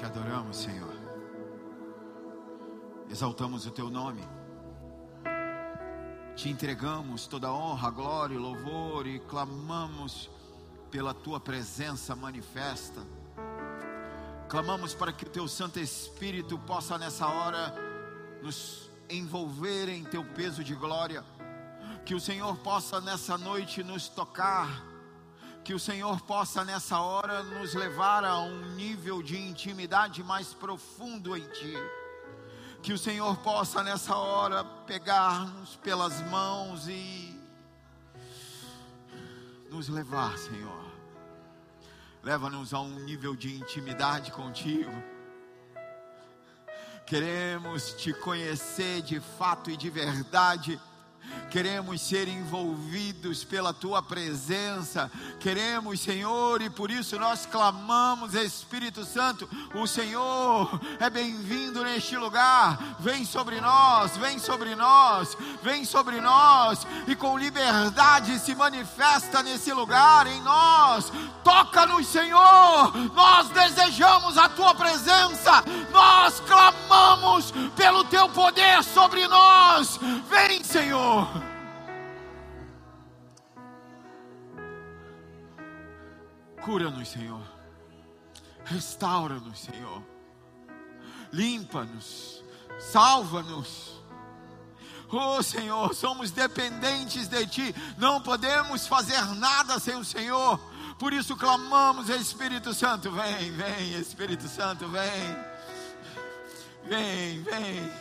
Te adoramos, Senhor. Exaltamos o teu nome. Te entregamos toda honra, glória e louvor e clamamos pela tua presença manifesta. Clamamos para que o teu Santo Espírito possa nessa hora nos envolver em teu peso de glória. Que o Senhor possa nessa noite nos tocar que o Senhor possa nessa hora nos levar a um nível de intimidade mais profundo em Ti. Que o Senhor possa nessa hora pegar-nos pelas mãos e nos levar, Senhor. Leva-nos a um nível de intimidade contigo. Queremos te conhecer de fato e de verdade queremos ser envolvidos pela tua presença, queremos, Senhor, e por isso nós clamamos, Espírito Santo, o Senhor é bem-vindo neste lugar, vem sobre nós, vem sobre nós, vem sobre nós, e com liberdade se manifesta nesse lugar em nós, toca-nos, Senhor, nós desejamos a tua presença, nós clamamos pelo teu poder sobre nós, vem, Senhor. Cura-nos, Senhor. Restaura-nos, Senhor. Limpa-nos. Salva-nos. Oh Senhor, somos dependentes de Ti, não podemos fazer nada sem o Senhor, por isso clamamos, Espírito Santo, vem, vem, Espírito Santo, vem, vem, vem,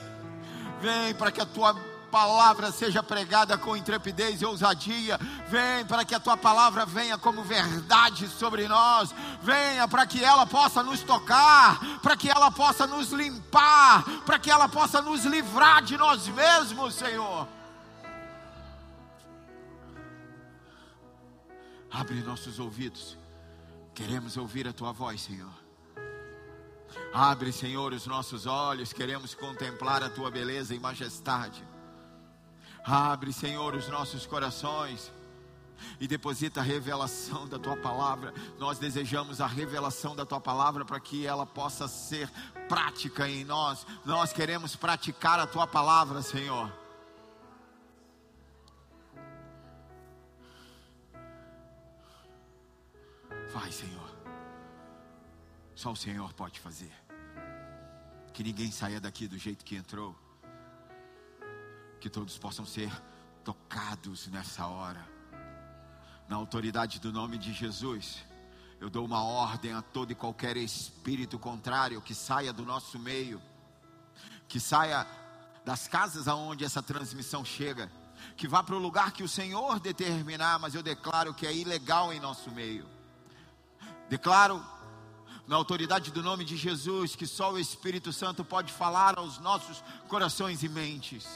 vem, para que a Tua palavra seja pregada com intrepidez e ousadia. Vem para que a tua palavra venha como verdade sobre nós. Venha para que ela possa nos tocar, para que ela possa nos limpar, para que ela possa nos livrar de nós mesmos, Senhor. Abre nossos ouvidos. Queremos ouvir a tua voz, Senhor. Abre, Senhor, os nossos olhos, queremos contemplar a tua beleza e majestade. Abre, Senhor, os nossos corações e deposita a revelação da tua palavra. Nós desejamos a revelação da tua palavra para que ela possa ser prática em nós. Nós queremos praticar a tua palavra, Senhor. Vai, Senhor. Só o Senhor pode fazer. Que ninguém saia daqui do jeito que entrou que todos possam ser tocados nessa hora. Na autoridade do nome de Jesus, eu dou uma ordem a todo e qualquer espírito contrário que saia do nosso meio, que saia das casas aonde essa transmissão chega, que vá para o lugar que o Senhor determinar, mas eu declaro que é ilegal em nosso meio. Declaro na autoridade do nome de Jesus que só o Espírito Santo pode falar aos nossos corações e mentes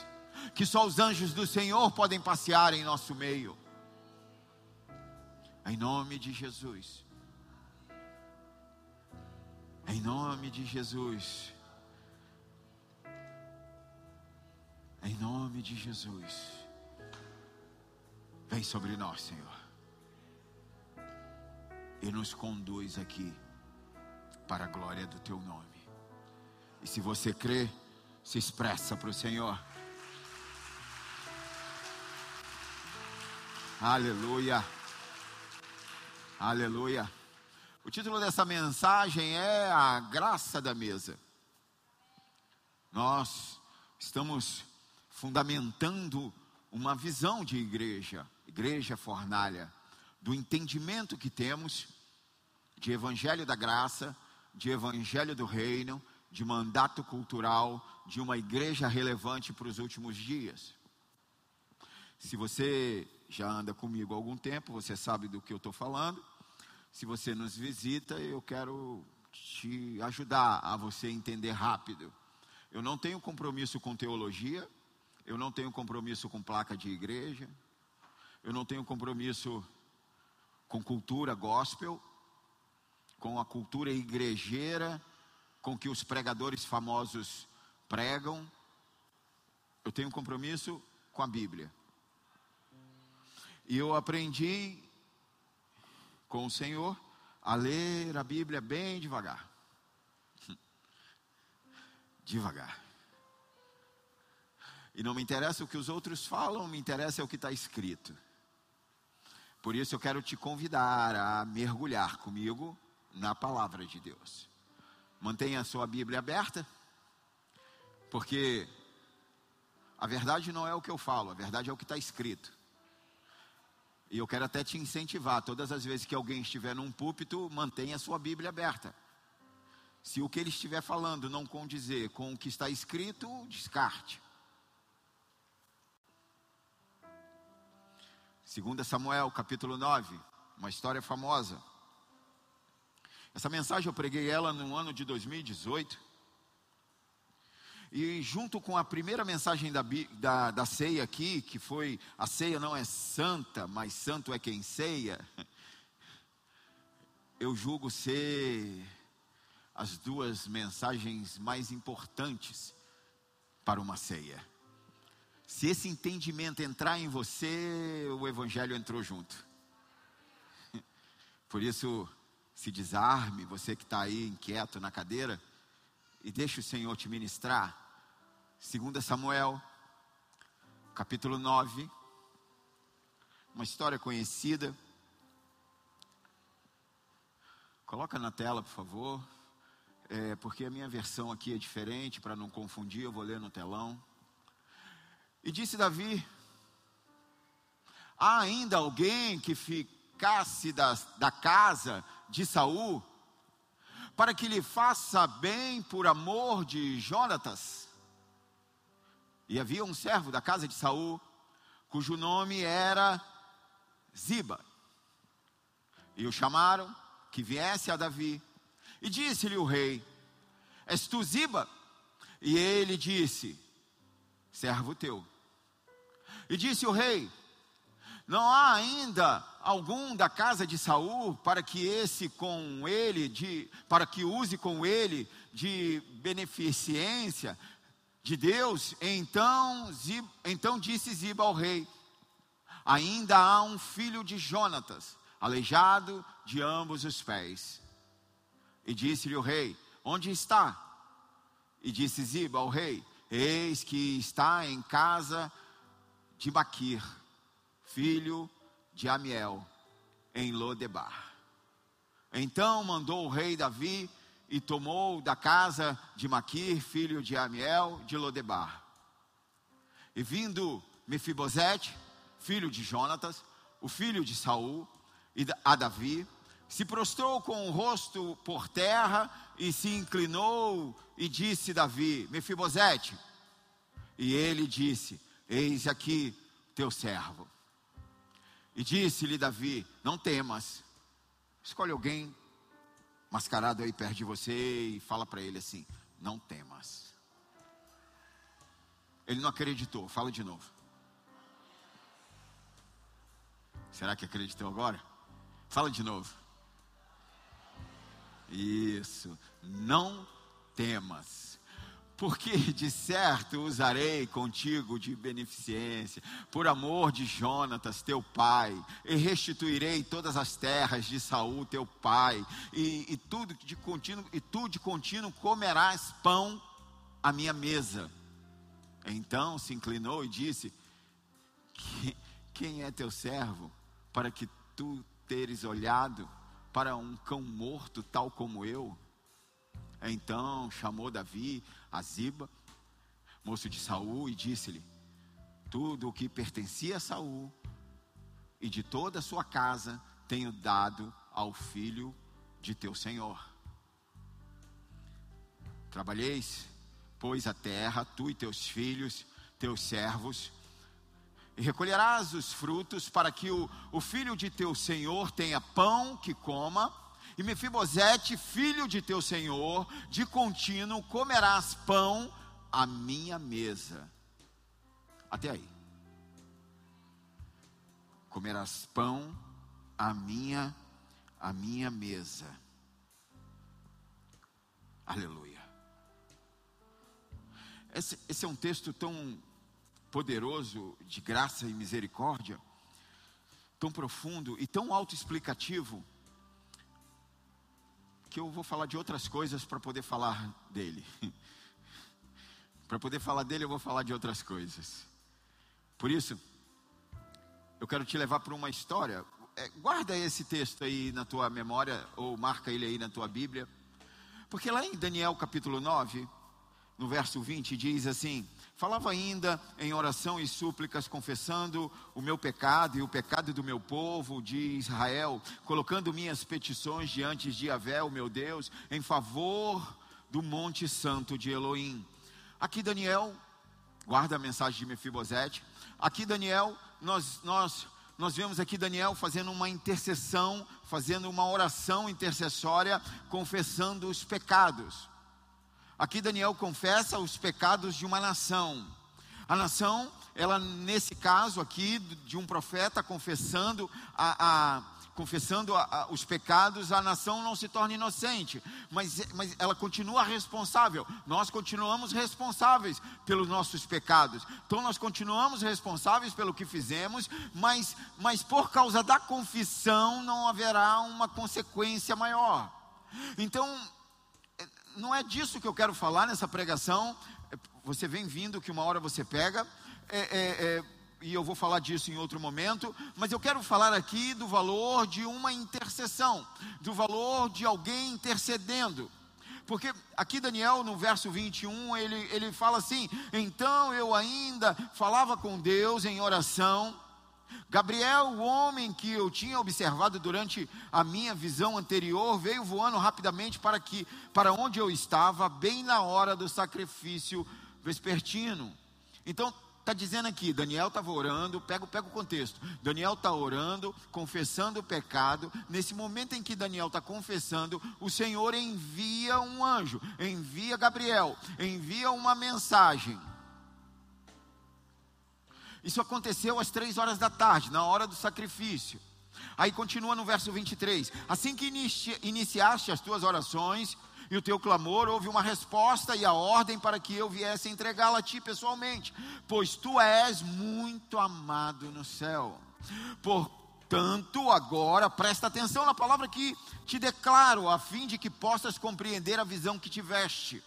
que só os anjos do Senhor podem passear em nosso meio. Em nome de Jesus. Em nome de Jesus. Em nome de Jesus. Vem sobre nós, Senhor. E nos conduz aqui para a glória do teu nome. E se você crê, se expressa para o Senhor. Aleluia. Aleluia. O título dessa mensagem é A Graça da Mesa. Nós estamos fundamentando uma visão de igreja, igreja fornalha, do entendimento que temos de evangelho da graça, de evangelho do reino, de mandato cultural, de uma igreja relevante para os últimos dias. Se você já anda comigo há algum tempo, você sabe do que eu estou falando. Se você nos visita, eu quero te ajudar a você entender rápido. Eu não tenho compromisso com teologia, eu não tenho compromisso com placa de igreja, eu não tenho compromisso com cultura gospel, com a cultura igrejeira, com que os pregadores famosos pregam. Eu tenho compromisso com a Bíblia. E eu aprendi com o Senhor a ler a Bíblia bem devagar. devagar. E não me interessa o que os outros falam, me interessa é o que está escrito. Por isso eu quero te convidar a mergulhar comigo na palavra de Deus. Mantenha a sua Bíblia aberta, porque a verdade não é o que eu falo, a verdade é o que está escrito. E eu quero até te incentivar, todas as vezes que alguém estiver num púlpito, mantenha a sua Bíblia aberta. Se o que ele estiver falando não condizer com o que está escrito, descarte. 2 Samuel, capítulo 9, uma história famosa. Essa mensagem eu preguei ela no ano de 2018. E junto com a primeira mensagem da, da, da ceia aqui, que foi a ceia não é santa, mas santo é quem ceia, eu julgo ser as duas mensagens mais importantes para uma ceia. Se esse entendimento entrar em você, o Evangelho entrou junto. Por isso, se desarme, você que está aí inquieto na cadeira, e deixe o Senhor te ministrar. 2 Samuel, capítulo 9, uma história conhecida. Coloca na tela, por favor, é, porque a minha versão aqui é diferente, para não confundir, eu vou ler no telão. E disse Davi: Há ainda alguém que ficasse da, da casa de Saul, para que lhe faça bem por amor de Jonatas? E havia um servo da casa de Saul, cujo nome era Ziba. E o chamaram que viesse a Davi. E disse-lhe o rei: És tu Ziba? E ele disse: Servo teu. E disse o rei: Não há ainda algum da casa de Saul para que esse com ele de para que use com ele de beneficência de Deus? Então, então disse Ziba ao rei: Ainda há um filho de Jonatas, aleijado de ambos os pés. E disse-lhe o rei: Onde está? E disse Ziba ao rei: Eis que está em casa de Maquir, filho de Amiel, em Lodebar. Então mandou o rei Davi e tomou da casa de Maquir, filho de Amiel, de Lodebar. E vindo Mefibosete, filho de Jonatas, o filho de Saul, e a Davi, se prostrou com o rosto por terra e se inclinou e disse Davi: Mefibosete. E ele disse: Eis aqui teu servo. E disse-lhe Davi: Não temas, escolhe alguém mascarado aí perto de você e fala para ele assim: Não temas. Ele não acreditou, fala de novo. Será que acreditou agora? Fala de novo. Isso, não temas porque de certo usarei contigo de beneficência, por amor de Jonatas, teu pai, e restituirei todas as terras de Saul, teu pai, e, e tudo de contínuo, e tu de contínuo comerás pão à minha mesa. Então se inclinou e disse: Quem é teu servo, para que tu teres olhado para um cão morto tal como eu? Então chamou Davi a Ziba, moço de Saul, e disse-lhe: Tudo o que pertencia a Saul e de toda a sua casa tenho dado ao filho de teu senhor. Trabalheis, pois, a terra, tu e teus filhos, teus servos, e recolherás os frutos para que o, o filho de teu senhor tenha pão que coma e Mefibosete, filho de teu senhor, de contínuo comerás pão à minha mesa. Até aí. Comerás pão à minha à minha mesa. Aleluia. Esse, esse é um texto tão poderoso de graça e misericórdia, tão profundo e tão autoexplicativo que eu vou falar de outras coisas para poder falar dele. Para poder falar dele, eu vou falar de outras coisas. Por isso, eu quero te levar para uma história. É, guarda esse texto aí na tua memória, ou marca ele aí na tua Bíblia. Porque lá em Daniel capítulo 9, no verso 20, diz assim: Falava ainda em oração e súplicas, confessando o meu pecado e o pecado do meu povo de Israel, colocando minhas petições diante de Yahvé, o meu Deus, em favor do Monte Santo de Elohim. Aqui Daniel, guarda a mensagem de Mefibosete. Aqui Daniel, nós, nós, nós vemos aqui Daniel fazendo uma intercessão, fazendo uma oração intercessória, confessando os pecados. Aqui Daniel confessa os pecados de uma nação. A nação, ela nesse caso aqui de um profeta confessando a, a confessando a, a, os pecados, a nação não se torna inocente, mas, mas ela continua responsável. Nós continuamos responsáveis pelos nossos pecados. Então nós continuamos responsáveis pelo que fizemos, mas, mas por causa da confissão não haverá uma consequência maior. Então não é disso que eu quero falar nessa pregação. É, você vem vindo que uma hora você pega, é, é, é, e eu vou falar disso em outro momento, mas eu quero falar aqui do valor de uma intercessão, do valor de alguém intercedendo. Porque aqui Daniel, no verso 21, ele, ele fala assim: Então eu ainda falava com Deus em oração, Gabriel, o homem que eu tinha observado durante a minha visão anterior, veio voando rapidamente para que para onde eu estava, bem na hora do sacrifício vespertino. Então, está dizendo aqui, Daniel estava orando, pega, pega o contexto. Daniel está orando, confessando o pecado. Nesse momento em que Daniel está confessando, o Senhor envia um anjo, envia Gabriel, envia uma mensagem isso aconteceu às três horas da tarde, na hora do sacrifício. Aí continua no verso 23: Assim que inici iniciaste as tuas orações e o teu clamor, houve uma resposta e a ordem para que eu viesse entregá-la a ti pessoalmente, pois tu és muito amado no céu. Portanto, agora presta atenção na palavra que te declaro, a fim de que possas compreender a visão que tiveste.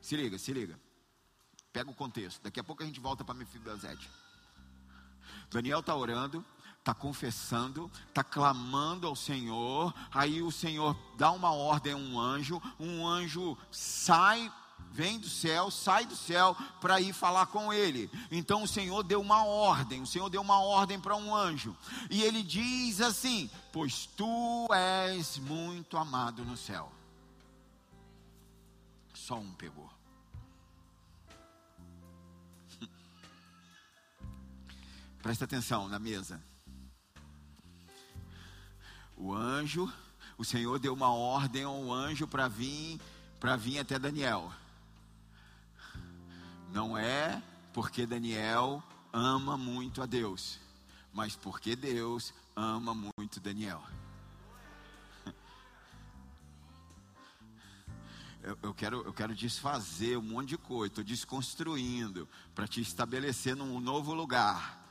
Se liga, se liga. Pega o contexto. Daqui a pouco a gente volta para Mefibosete. Daniel está orando, está confessando, está clamando ao Senhor. Aí o Senhor dá uma ordem a um anjo, um anjo sai vem do céu, sai do céu para ir falar com ele. Então o Senhor deu uma ordem, o Senhor deu uma ordem para um anjo. E ele diz assim: Pois tu és muito amado no céu. Só um pegou. Presta atenção na mesa. O anjo, o Senhor deu uma ordem ao anjo para vir, para vir até Daniel. Não é porque Daniel ama muito a Deus, mas porque Deus ama muito Daniel. Eu, eu, quero, eu quero desfazer um monte de coisa, estou desconstruindo para te estabelecer num novo lugar.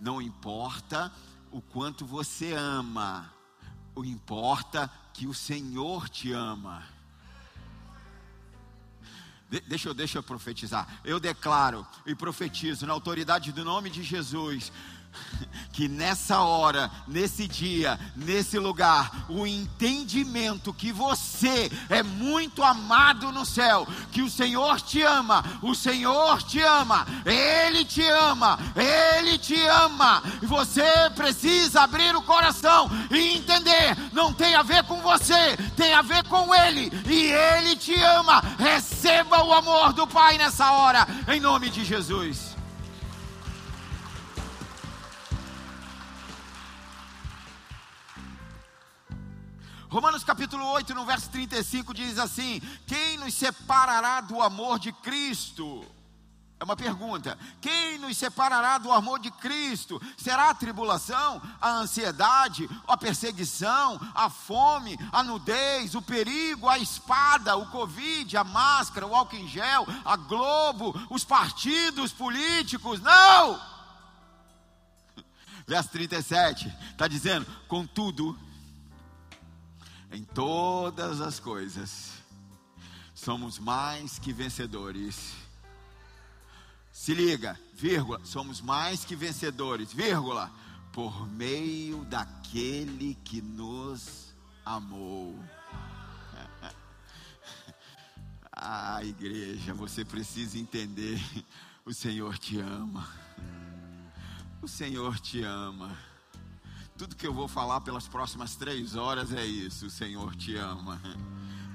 Não importa o quanto você ama, o importa que o Senhor te ama. De, deixa, eu, deixa eu profetizar. Eu declaro e profetizo na autoridade do nome de Jesus que nessa hora, nesse dia, nesse lugar, o entendimento que você é muito amado no céu, que o Senhor te ama, o Senhor te ama, Ele te ama, Ele te ama, e você precisa abrir o coração e entender: não tem a ver com você, tem a ver com Ele, e Ele te ama. Receba o amor do Pai nessa hora, em nome de Jesus. Romanos capítulo 8, no verso 35 diz assim: Quem nos separará do amor de Cristo? É uma pergunta. Quem nos separará do amor de Cristo? Será a tribulação, a ansiedade, a perseguição, a fome, a nudez, o perigo, a espada, o Covid, a máscara, o álcool em gel, a Globo, os partidos políticos? Não! Verso 37 está dizendo: Contudo, em todas as coisas, somos mais que vencedores. Se liga, vírgula, somos mais que vencedores, vírgula, por meio daquele que nos amou. Ah, igreja, você precisa entender: o Senhor te ama. O Senhor te ama. Tudo que eu vou falar pelas próximas três horas é isso: o Senhor te ama.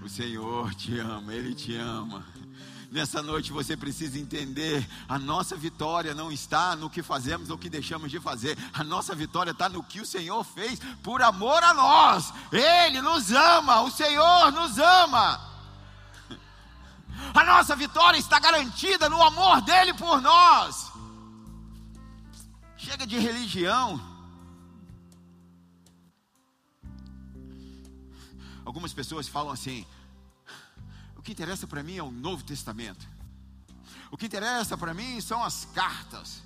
O Senhor te ama, Ele te ama. Nessa noite você precisa entender: a nossa vitória não está no que fazemos ou que deixamos de fazer, a nossa vitória está no que o Senhor fez por amor a nós. Ele nos ama, o Senhor nos ama. A nossa vitória está garantida no amor dele por nós. Chega de religião. Algumas pessoas falam assim: o que interessa para mim é o Novo Testamento. O que interessa para mim são as cartas.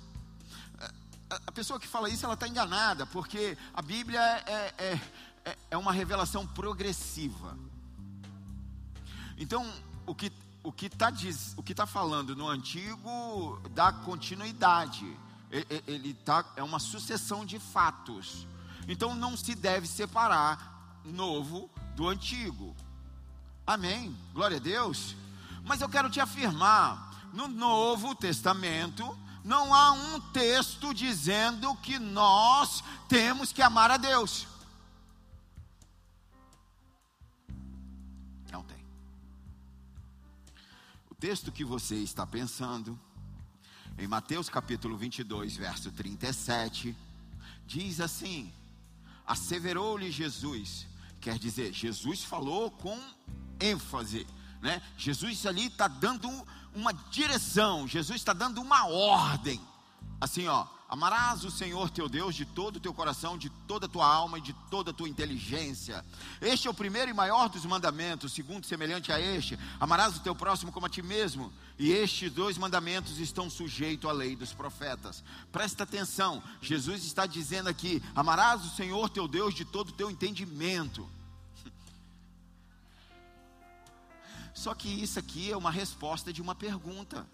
A pessoa que fala isso, ela está enganada, porque a Bíblia é, é, é, é uma revelação progressiva. Então, o que o que está tá falando no antigo dá continuidade. Ele tá, é uma sucessão de fatos. Então não se deve separar novo do antigo. Amém. Glória a Deus. Mas eu quero te afirmar, no Novo Testamento não há um texto dizendo que nós temos que amar a Deus. texto que você está pensando, em Mateus capítulo 22, verso 37, diz assim: Asseverou-lhe Jesus, quer dizer, Jesus falou com ênfase, né? Jesus ali está dando uma direção, Jesus está dando uma ordem, assim ó, Amarás o Senhor teu Deus de todo o teu coração, de toda a tua alma e de toda a tua inteligência. Este é o primeiro e maior dos mandamentos, segundo semelhante a este: amarás o teu próximo como a ti mesmo. E estes dois mandamentos estão sujeitos à lei dos profetas. Presta atenção, Jesus está dizendo aqui: amarás o Senhor teu Deus de todo o teu entendimento. Só que isso aqui é uma resposta de uma pergunta.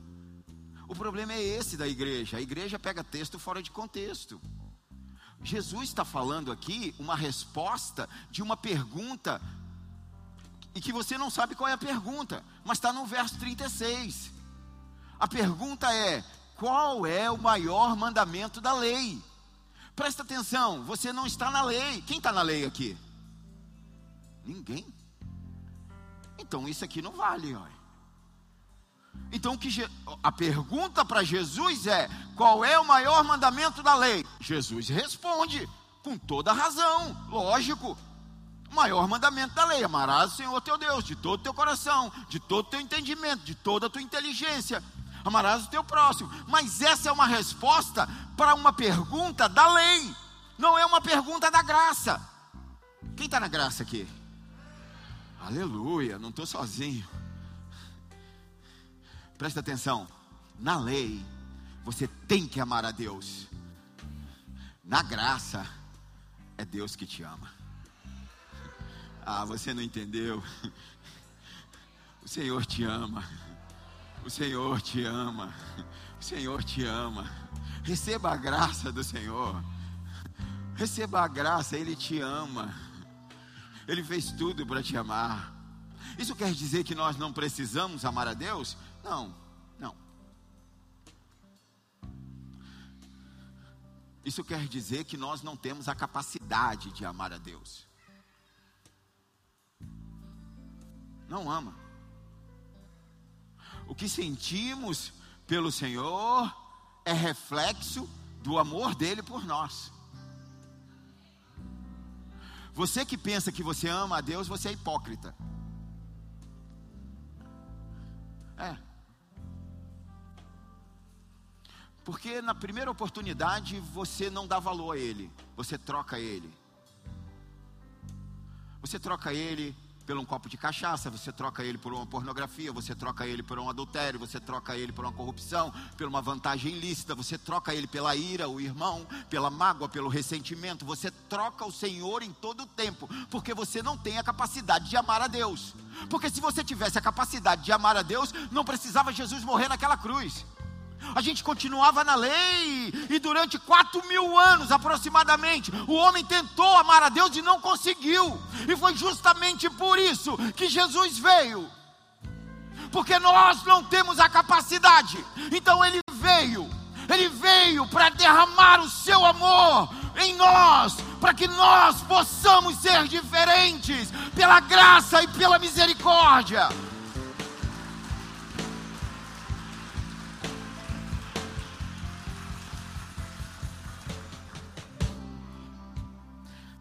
O problema é esse da igreja. A igreja pega texto fora de contexto. Jesus está falando aqui uma resposta de uma pergunta e que você não sabe qual é a pergunta, mas está no verso 36. A pergunta é: qual é o maior mandamento da lei? Presta atenção, você não está na lei. Quem está na lei aqui? Ninguém. Então isso aqui não vale, olha. Então que a pergunta para Jesus é: qual é o maior mandamento da lei? Jesus responde com toda razão, lógico. O maior mandamento da lei: amarás o Senhor teu Deus de todo o teu coração, de todo o teu entendimento, de toda a tua inteligência. Amarás o teu próximo. Mas essa é uma resposta para uma pergunta da lei, não é uma pergunta da graça. Quem está na graça aqui? Aleluia, não estou sozinho. Presta atenção. Na lei, você tem que amar a Deus. Na graça, é Deus que te ama. Ah, você não entendeu. O Senhor te ama. O Senhor te ama. O Senhor te ama. Receba a graça do Senhor. Receba a graça, Ele te ama. Ele fez tudo para te amar. Isso quer dizer que nós não precisamos amar a Deus? Não, não. Isso quer dizer que nós não temos a capacidade de amar a Deus. Não ama. O que sentimos pelo Senhor é reflexo do amor dele por nós. Você que pensa que você ama a Deus, você é hipócrita. É. Porque na primeira oportunidade você não dá valor a ele, você troca ele. Você troca ele por um copo de cachaça, você troca ele por uma pornografia, você troca ele por um adultério, você troca ele por uma corrupção, por uma vantagem ilícita, você troca ele pela ira, o irmão, pela mágoa, pelo ressentimento, você troca o Senhor em todo o tempo, porque você não tem a capacidade de amar a Deus. Porque se você tivesse a capacidade de amar a Deus, não precisava Jesus morrer naquela cruz a gente continuava na lei, e durante quatro mil anos aproximadamente, o homem tentou amar a Deus e não conseguiu, e foi justamente por isso que Jesus veio, porque nós não temos a capacidade, então ele veio, ele veio para derramar o seu amor em nós, para que nós possamos ser diferentes, pela graça e pela misericórdia.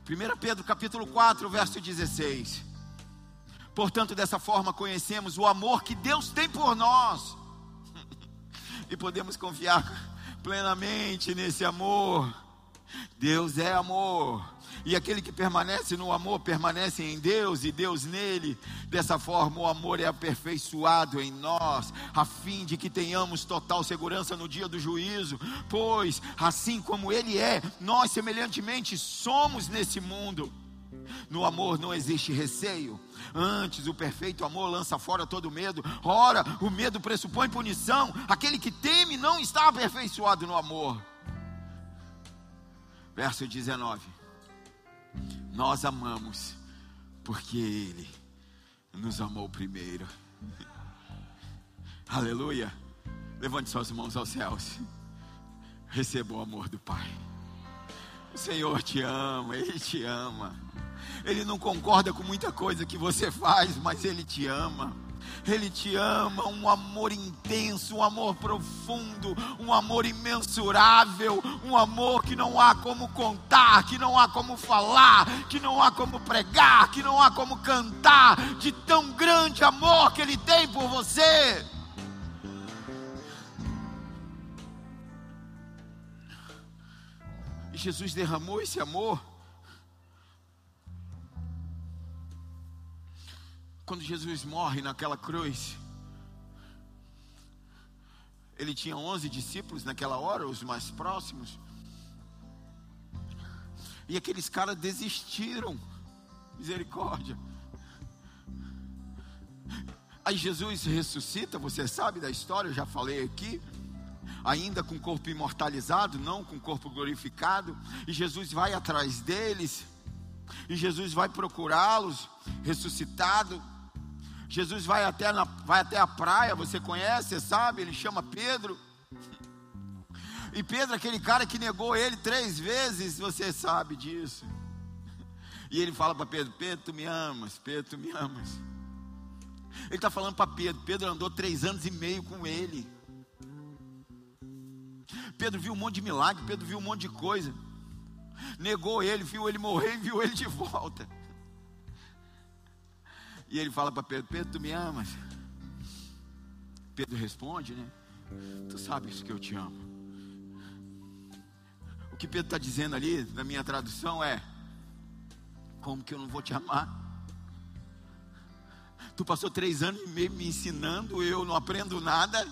1 Pedro capítulo 4, verso 16. Portanto, dessa forma conhecemos o amor que Deus tem por nós. e podemos confiar plenamente nesse amor. Deus é amor. E aquele que permanece no amor permanece em Deus e Deus nele. Dessa forma, o amor é aperfeiçoado em nós, a fim de que tenhamos total segurança no dia do juízo. Pois, assim como Ele é, nós semelhantemente somos nesse mundo. No amor não existe receio. Antes, o perfeito amor lança fora todo medo. Ora, o medo pressupõe punição. Aquele que teme não está aperfeiçoado no amor. Verso 19. Nós amamos porque Ele nos amou primeiro. Aleluia. Levante suas mãos aos céus. Receba o amor do Pai. O Senhor te ama, Ele te ama. Ele não concorda com muita coisa que você faz, mas Ele te ama. Ele te ama, um amor intenso, um amor profundo, um amor imensurável, um amor que não há como contar, que não há como falar, que não há como pregar, que não há como cantar, de tão grande amor que Ele tem por você. E Jesus derramou esse amor Quando Jesus morre naquela cruz, ele tinha 11 discípulos naquela hora, os mais próximos. E aqueles caras desistiram. Misericórdia. Aí Jesus ressuscita, você sabe da história, eu já falei aqui. Ainda com o corpo imortalizado, não com o corpo glorificado. E Jesus vai atrás deles. E Jesus vai procurá-los, ressuscitado. Jesus vai até, na, vai até a praia, você conhece, você sabe, ele chama Pedro. E Pedro, aquele cara que negou ele três vezes, você sabe disso. E ele fala para Pedro: Pedro, tu me amas, Pedro, tu me amas. Ele está falando para Pedro: Pedro andou três anos e meio com ele. Pedro viu um monte de milagre, Pedro viu um monte de coisa. Negou ele, viu ele morrer e viu ele de volta. E ele fala para Pedro: Pedro, tu me amas? Pedro responde, né? Tu sabes que eu te amo. O que Pedro está dizendo ali, na minha tradução, é: Como que eu não vou te amar? Tu passou três anos e meio me ensinando, eu não aprendo nada.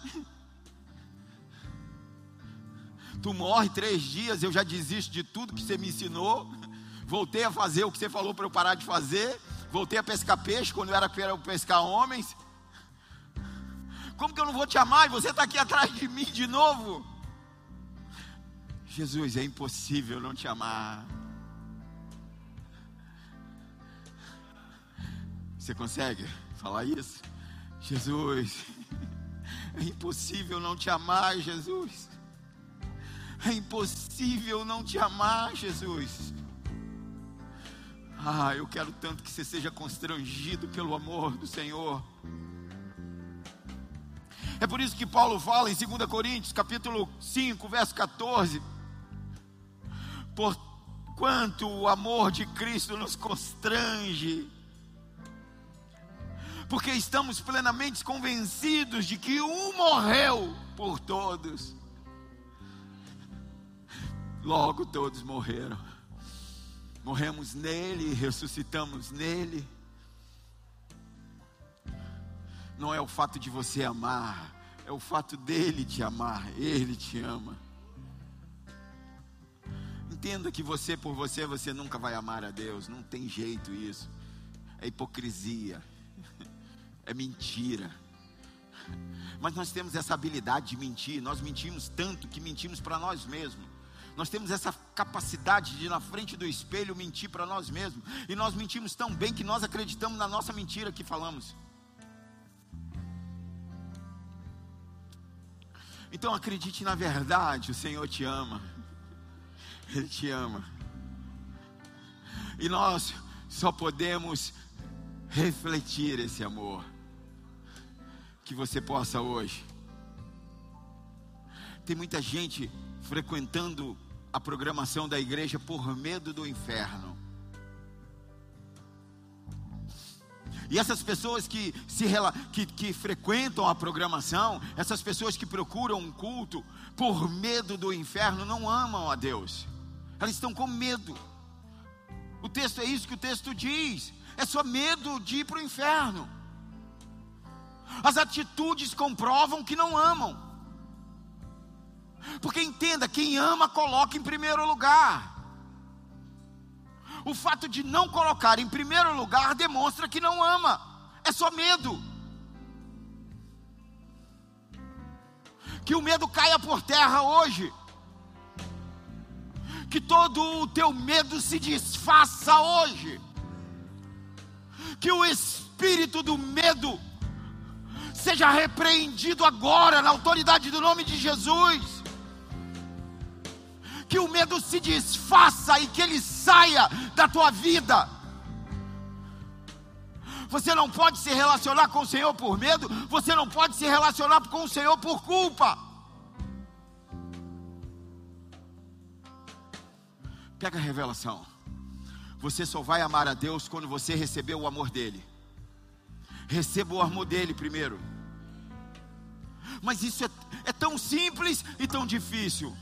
Tu morre três dias, eu já desisto de tudo que você me ensinou. Voltei a fazer o que você falou para eu parar de fazer. Voltei a pescar peixe quando eu era para pescar homens. Como que eu não vou te amar e você está aqui atrás de mim de novo? Jesus, é impossível não te amar. Você consegue falar isso? Jesus, é impossível não te amar, Jesus. É impossível não te amar, Jesus. Ah, eu quero tanto que você seja constrangido pelo amor do Senhor. É por isso que Paulo fala em 2 Coríntios, capítulo 5, verso 14. Por quanto o amor de Cristo nos constrange, porque estamos plenamente convencidos de que um morreu por todos, logo todos morreram morremos nele, ressuscitamos nele. não é o fato de você amar, é o fato dele te amar, ele te ama. Entenda que você por você, você nunca vai amar a Deus, não tem jeito isso. É hipocrisia, é mentira. Mas nós temos essa habilidade de mentir, nós mentimos tanto que mentimos para nós mesmos. Nós temos essa capacidade de, na frente do espelho, mentir para nós mesmos. E nós mentimos tão bem que nós acreditamos na nossa mentira que falamos. Então acredite na verdade, o Senhor te ama. Ele te ama. E nós só podemos refletir esse amor. Que você possa hoje. Tem muita gente frequentando a programação da igreja por medo do inferno. E essas pessoas que, se, que, que frequentam a programação, essas pessoas que procuram um culto por medo do inferno, não amam a Deus. Elas estão com medo. O texto é isso que o texto diz. É só medo de ir para o inferno. As atitudes comprovam que não amam. Porque entenda, quem ama coloca em primeiro lugar. O fato de não colocar em primeiro lugar demonstra que não ama. É só medo. Que o medo caia por terra hoje. Que todo o teu medo se desfaça hoje. Que o espírito do medo seja repreendido agora na autoridade do nome de Jesus que o medo se desfaça e que ele saia da tua vida. Você não pode se relacionar com o Senhor por medo, você não pode se relacionar com o Senhor por culpa. Pega a revelação. Você só vai amar a Deus quando você receber o amor dele. Receba o amor dele primeiro. Mas isso é, é tão simples e tão difícil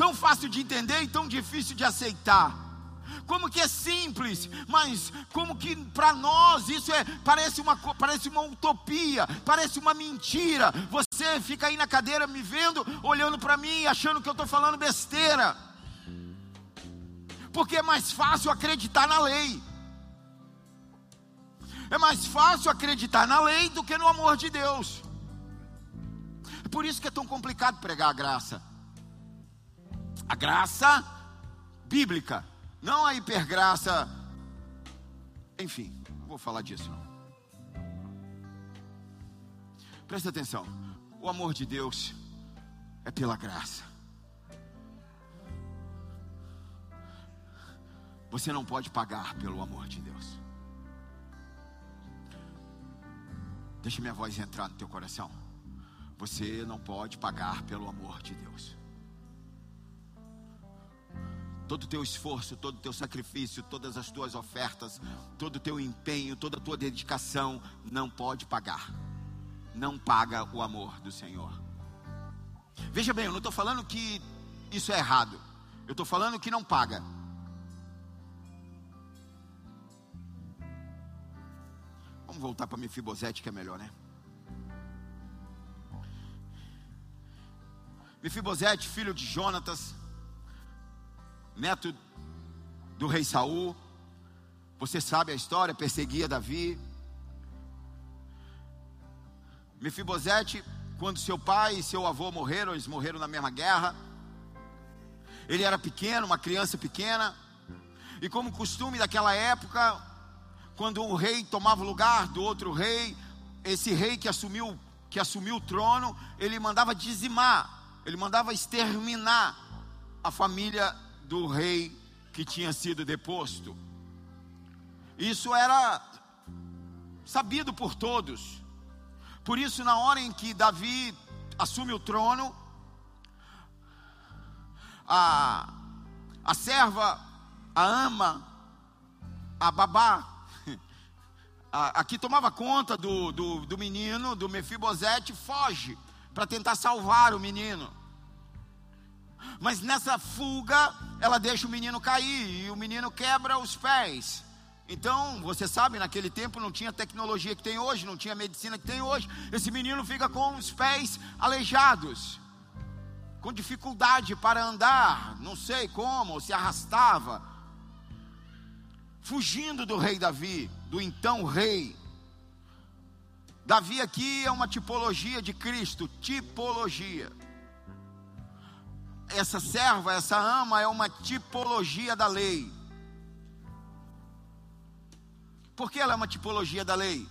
tão fácil de entender e tão difícil de aceitar. Como que é simples, mas como que para nós isso é parece uma parece uma utopia, parece uma mentira. Você fica aí na cadeira me vendo, olhando para mim, achando que eu estou falando besteira. Porque é mais fácil acreditar na lei. É mais fácil acreditar na lei do que no amor de Deus. É por isso que é tão complicado pregar a graça. A graça bíblica, não a hipergraça. Enfim, não vou falar disso. Presta atenção. O amor de Deus é pela graça. Você não pode pagar pelo amor de Deus. Deixa minha voz entrar no teu coração. Você não pode pagar pelo amor de Deus todo o teu esforço, todo o teu sacrifício, todas as tuas ofertas, todo o teu empenho, toda a tua dedicação, não pode pagar. Não paga o amor do Senhor. Veja bem, eu não estou falando que isso é errado. Eu estou falando que não paga. Vamos voltar para Mefibosete, que é melhor, né? Mefibosete, filho de Jonatas, neto do rei Saul. Você sabe a história, perseguia Davi. Mefibosete, quando seu pai e seu avô morreram, eles morreram na mesma guerra. Ele era pequeno, uma criança pequena. E como costume daquela época, quando um rei tomava o lugar do outro rei, esse rei que assumiu, que assumiu o trono, ele mandava dizimar, ele mandava exterminar a família do rei que tinha sido deposto. Isso era sabido por todos. Por isso, na hora em que Davi assume o trono, a, a serva, a ama, a babá, a, a que tomava conta do, do, do menino, do Mefibosete, foge para tentar salvar o menino. Mas nessa fuga, ela deixa o menino cair e o menino quebra os pés. Então, você sabe, naquele tempo não tinha tecnologia que tem hoje, não tinha medicina que tem hoje. Esse menino fica com os pés aleijados, com dificuldade para andar, não sei como, se arrastava, fugindo do rei Davi, do então rei. Davi aqui é uma tipologia de Cristo, tipologia. Essa serva, essa ama é uma tipologia da lei. Por que ela é uma tipologia da lei?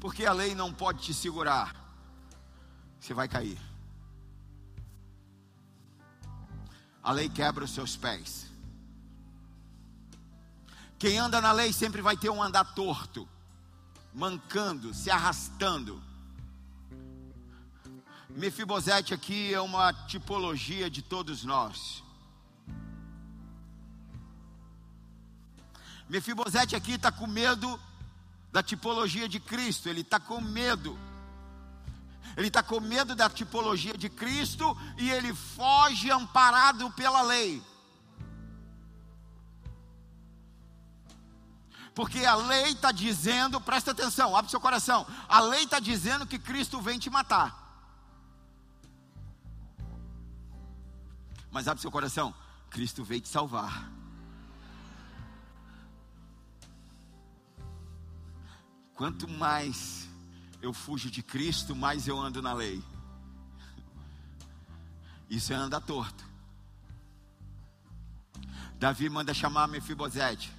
Porque a lei não pode te segurar. Você vai cair. A lei quebra os seus pés. Quem anda na lei sempre vai ter um andar torto, mancando, se arrastando. Mefibosete aqui é uma tipologia de todos nós. Mefibosete aqui está com medo da tipologia de Cristo, ele está com medo. Ele está com medo da tipologia de Cristo e ele foge amparado pela lei. Porque a lei está dizendo, presta atenção, abre seu coração. A lei está dizendo que Cristo vem te matar. Mas abre seu coração, Cristo veio te salvar. Quanto mais eu fujo de Cristo, mais eu ando na lei. Isso é andar torto. Davi manda chamar Mefibosete.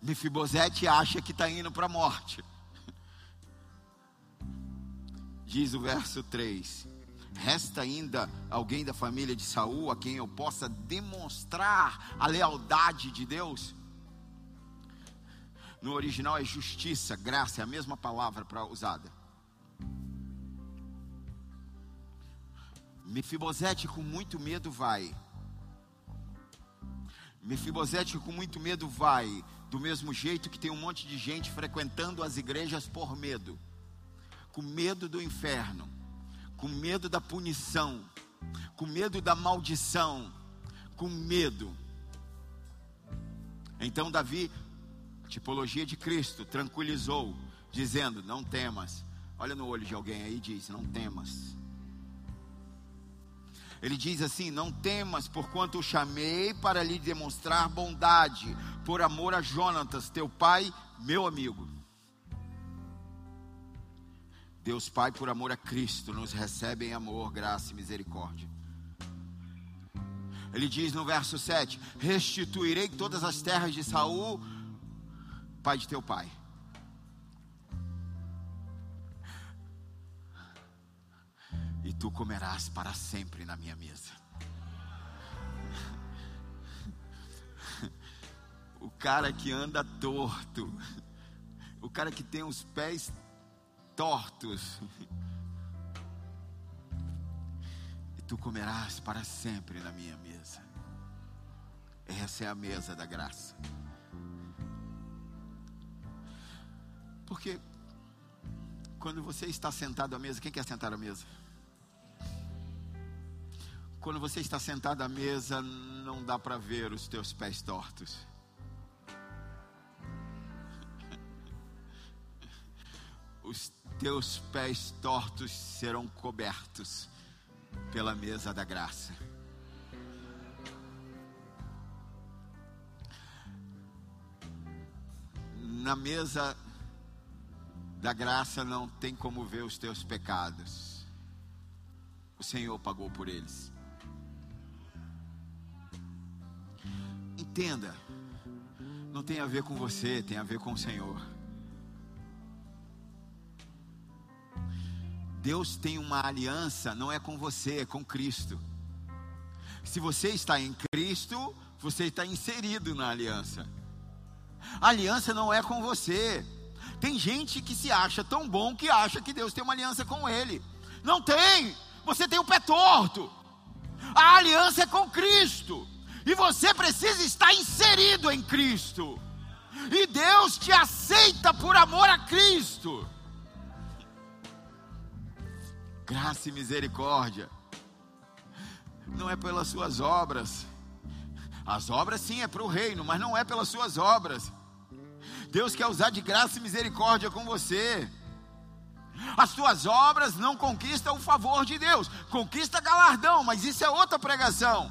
Mefibosete acha que está indo para a morte. Diz o verso 3: Resta ainda alguém da família de Saul a quem eu possa demonstrar a lealdade de Deus? No original é justiça, graça, é a mesma palavra para usada. Mefibosete com muito medo vai. Mefibosete com muito medo vai, do mesmo jeito que tem um monte de gente frequentando as igrejas por medo, com medo do inferno, com medo da punição, com medo da maldição, com medo. Então Davi tipologia de Cristo, tranquilizou, dizendo: Não temas. Olha no olho de alguém aí e diz: Não temas. Ele diz assim: Não temas, porquanto o chamei para lhe demonstrar bondade, por amor a Jonatas, teu pai, meu amigo. Deus Pai, por amor a Cristo, nos recebe em amor, graça e misericórdia. Ele diz no verso 7: Restituirei todas as terras de Saul pai de teu pai. E tu comerás para sempre na minha mesa. O cara que anda torto, o cara que tem os pés tortos, e tu comerás para sempre na minha mesa. Essa é a mesa da graça. Porque quando você está sentado à mesa, quem quer sentar à mesa? Quando você está sentado à mesa, não dá para ver os teus pés tortos. Os teus pés tortos serão cobertos pela mesa da graça. Na mesa da graça não tem como ver os teus pecados. O Senhor pagou por eles. Entenda, não tem a ver com você, tem a ver com o Senhor. Deus tem uma aliança, não é com você, é com Cristo. Se você está em Cristo, você está inserido na aliança. A aliança não é com você, tem gente que se acha tão bom que acha que Deus tem uma aliança com ele. Não tem. Você tem o pé torto. A aliança é com Cristo. E você precisa estar inserido em Cristo. E Deus te aceita por amor a Cristo. Graça e misericórdia. Não é pelas suas obras. As obras sim é para o reino, mas não é pelas suas obras. Deus quer usar de graça e misericórdia com você. As tuas obras não conquistam o favor de Deus, conquista galardão, mas isso é outra pregação.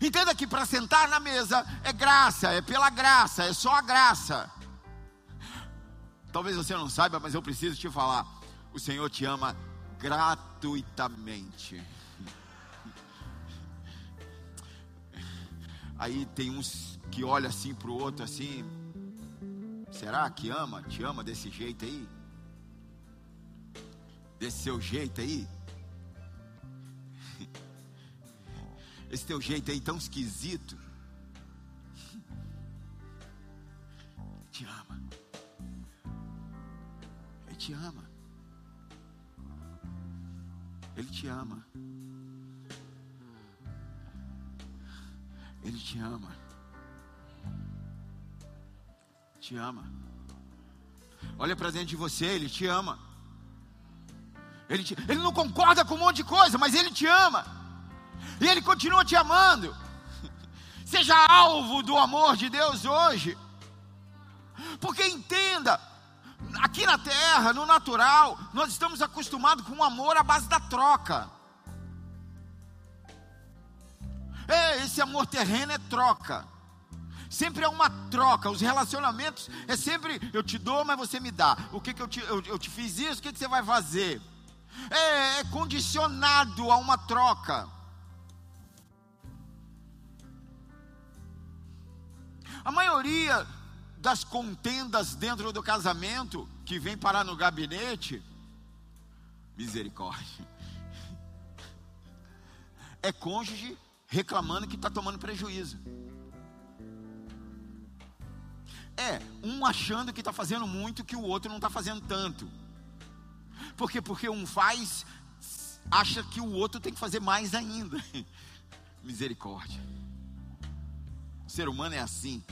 Entenda que para sentar na mesa é graça, é pela graça, é só a graça. Talvez você não saiba, mas eu preciso te falar. O Senhor te ama gratuitamente. Aí tem uns que olham assim para o outro assim. Será que ama? Te ama desse jeito aí? Desse seu jeito aí? Esse teu jeito aí tão esquisito. Te ama. Ele te ama. Ele te ama. Ele te ama. Te ama. Olha para dentro de você, ele te ama. Ele, te, ele não concorda com um monte de coisa, mas ele te ama. E ele continua te amando. Seja alvo do amor de Deus hoje. Porque entenda, aqui na terra, no natural, nós estamos acostumados com um amor à base da troca. É, esse amor terreno é troca. Sempre é uma troca. Os relacionamentos é sempre eu te dou, mas você me dá. O que, que eu, te, eu, eu te fiz isso, o que, que você vai fazer? É, é condicionado a uma troca. A maioria das contendas dentro do casamento que vem parar no gabinete, misericórdia, é cônjuge reclamando que está tomando prejuízo. É, um achando que está fazendo muito que o outro não está fazendo tanto. Por quê? Porque um faz, acha que o outro tem que fazer mais ainda. Misericórdia. O ser humano é assim.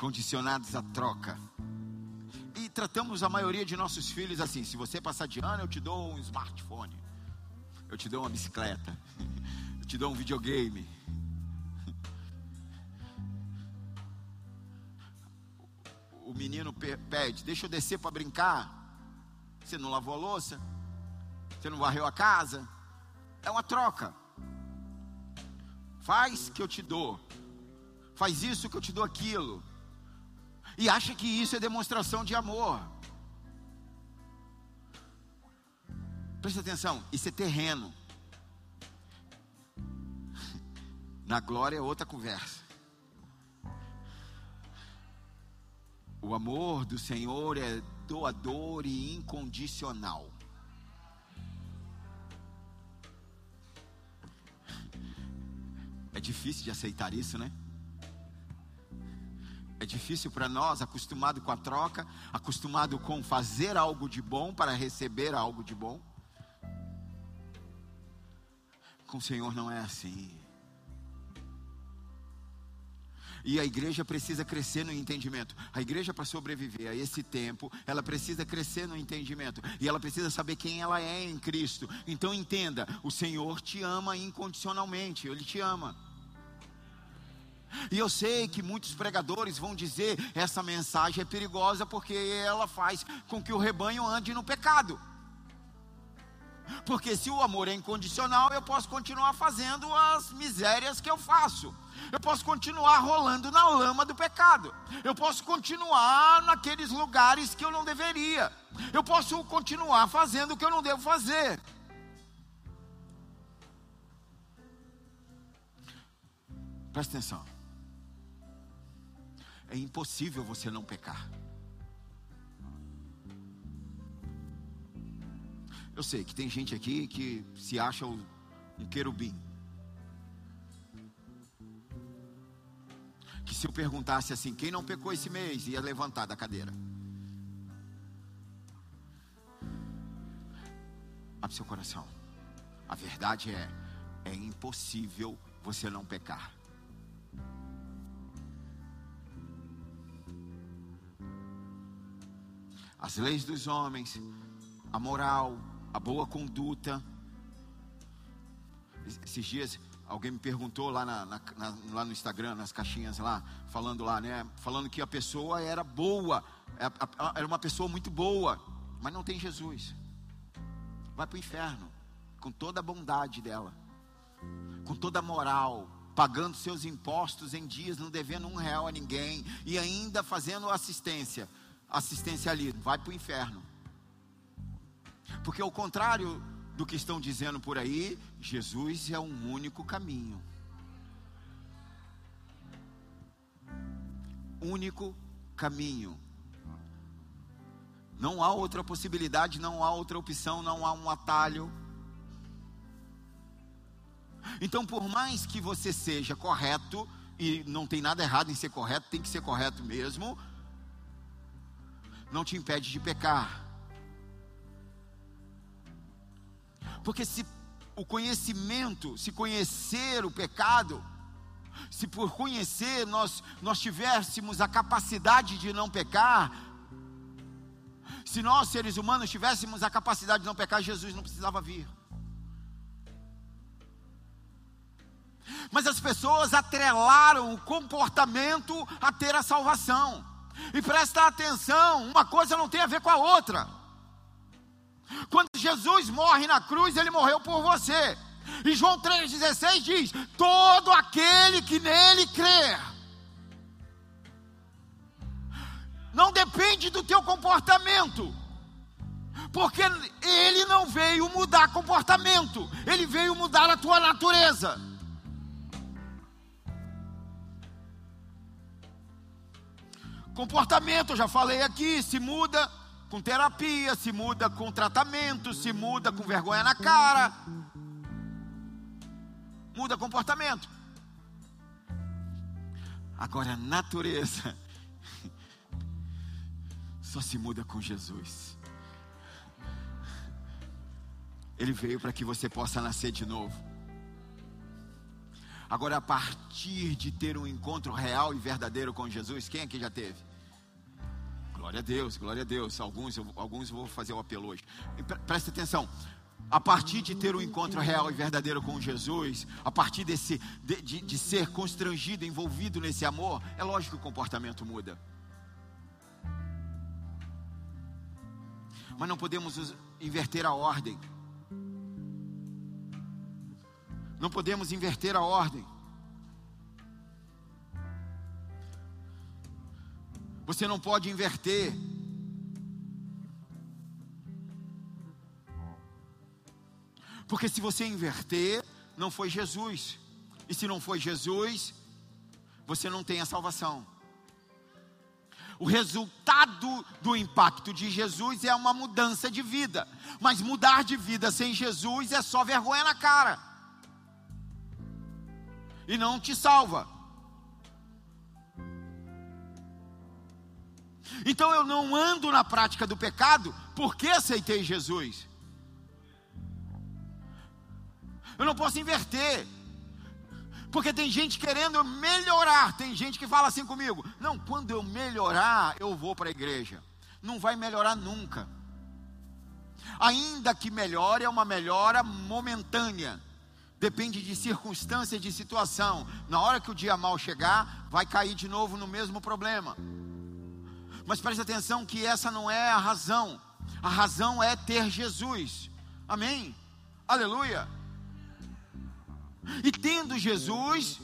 Condicionados à troca. E tratamos a maioria de nossos filhos assim: se você passar de ano, eu te dou um smartphone eu te dou uma bicicleta, eu te dou um videogame. O menino pede, deixa eu descer para brincar. Você não lavou a louça? Você não varreu a casa? É uma troca. Faz que eu te dou. Faz isso que eu te dou aquilo. E acha que isso é demonstração de amor. Presta atenção, isso é terreno. Na glória é outra conversa. O amor do Senhor é doador e incondicional. É difícil de aceitar isso, né? Difícil para nós, acostumado com a troca, acostumado com fazer algo de bom para receber algo de bom. Com o Senhor não é assim. E a igreja precisa crescer no entendimento. A igreja, para sobreviver a esse tempo, ela precisa crescer no entendimento. E ela precisa saber quem ela é em Cristo. Então entenda: o Senhor te ama incondicionalmente. Ele te ama. E eu sei que muitos pregadores vão dizer: essa mensagem é perigosa porque ela faz com que o rebanho ande no pecado. Porque se o amor é incondicional, eu posso continuar fazendo as misérias que eu faço. Eu posso continuar rolando na lama do pecado. Eu posso continuar naqueles lugares que eu não deveria. Eu posso continuar fazendo o que eu não devo fazer. Presta atenção. É impossível você não pecar. Eu sei que tem gente aqui que se acha um querubim. Que se eu perguntasse assim, quem não pecou esse mês, ia levantar da cadeira. Abre seu coração. A verdade é, é impossível você não pecar. As leis dos homens, a moral, a boa conduta. Esses dias alguém me perguntou lá, na, na, na, lá no Instagram, nas caixinhas lá, falando lá, né? Falando que a pessoa era boa, é, era uma pessoa muito boa, mas não tem Jesus. Vai para o inferno, com toda a bondade dela, com toda a moral, pagando seus impostos em dias, não devendo um real a ninguém, e ainda fazendo assistência, assistencialismo, vai para o inferno. Porque ao contrário do que estão dizendo por aí, Jesus é um único caminho. Único caminho. Não há outra possibilidade, não há outra opção, não há um atalho. Então, por mais que você seja correto, e não tem nada errado em ser correto, tem que ser correto mesmo, não te impede de pecar. Porque se o conhecimento, se conhecer o pecado, se por conhecer nós, nós tivéssemos a capacidade de não pecar, se nós seres humanos tivéssemos a capacidade de não pecar, Jesus não precisava vir. Mas as pessoas atrelaram o comportamento a ter a salvação. E presta atenção, uma coisa não tem a ver com a outra. Quando Jesus morre na cruz, ele morreu por você. E João 3,16 diz: Todo aquele que nele crer. Não depende do teu comportamento. Porque ele não veio mudar comportamento, ele veio mudar a tua natureza. Comportamento, eu já falei aqui, se muda com terapia, se muda com tratamento, se muda com vergonha na cara. Muda comportamento. Agora, a natureza só se muda com Jesus. Ele veio para que você possa nascer de novo. Agora, a partir de ter um encontro real e verdadeiro com Jesus, quem aqui já teve? Glória a Deus, glória a Deus. Alguns, alguns eu vou fazer o apelo hoje. Presta atenção. A partir de ter um encontro real e verdadeiro com Jesus, a partir desse, de, de, de ser constrangido, envolvido nesse amor, é lógico que o comportamento muda. Mas não podemos inverter a ordem. Não podemos inverter a ordem. Você não pode inverter. Porque se você inverter, não foi Jesus. E se não foi Jesus, você não tem a salvação. O resultado do impacto de Jesus é uma mudança de vida. Mas mudar de vida sem Jesus é só vergonha na cara. E não te salva. Então eu não ando na prática do pecado porque aceitei Jesus. Eu não posso inverter. Porque tem gente querendo melhorar. Tem gente que fala assim comigo: Não, quando eu melhorar, eu vou para a igreja. Não vai melhorar nunca. Ainda que melhore, é uma melhora momentânea. Depende de circunstância, de situação. Na hora que o dia mal chegar, vai cair de novo no mesmo problema. Mas preste atenção que essa não é a razão. A razão é ter Jesus. Amém? Aleluia. E tendo Jesus,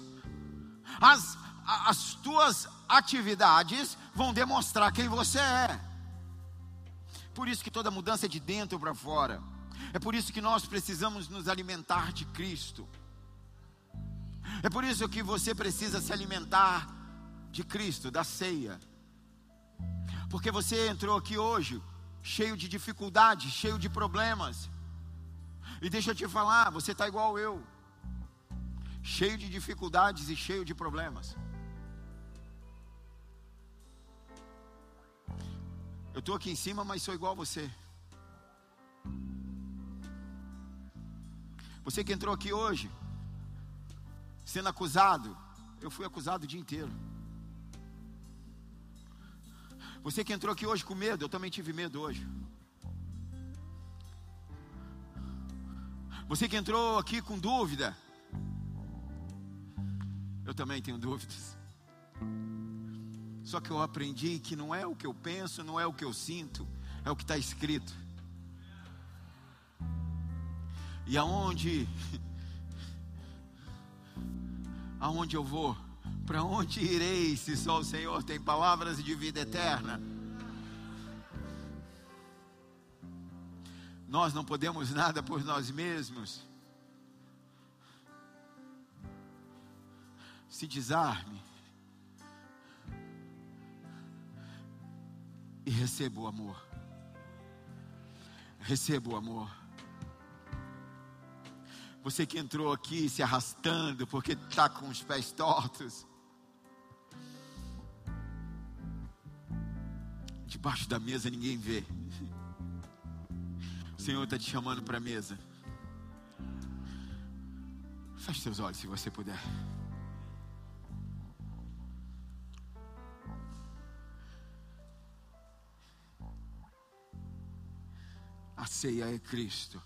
as, as tuas atividades vão demonstrar quem você é. Por isso que toda mudança é de dentro para fora. É por isso que nós precisamos nos alimentar de Cristo. É por isso que você precisa se alimentar de Cristo, da ceia. Porque você entrou aqui hoje cheio de dificuldades, cheio de problemas. E deixa eu te falar, você está igual eu, cheio de dificuldades e cheio de problemas. Eu estou aqui em cima, mas sou igual a você. Você que entrou aqui hoje, sendo acusado, eu fui acusado o dia inteiro. Você que entrou aqui hoje com medo, eu também tive medo hoje. Você que entrou aqui com dúvida, Eu também tenho dúvidas. Só que eu aprendi que não é o que eu penso, não é o que eu sinto, é o que está escrito. E aonde, aonde eu vou? Para onde irei se só o Senhor tem palavras de vida eterna? Nós não podemos nada por nós mesmos. Se desarme e receba o amor. Receba o amor. Você que entrou aqui se arrastando porque está com os pés tortos. Debaixo da mesa ninguém vê. O Senhor está te chamando para a mesa. Feche seus olhos se você puder. A ceia é Cristo.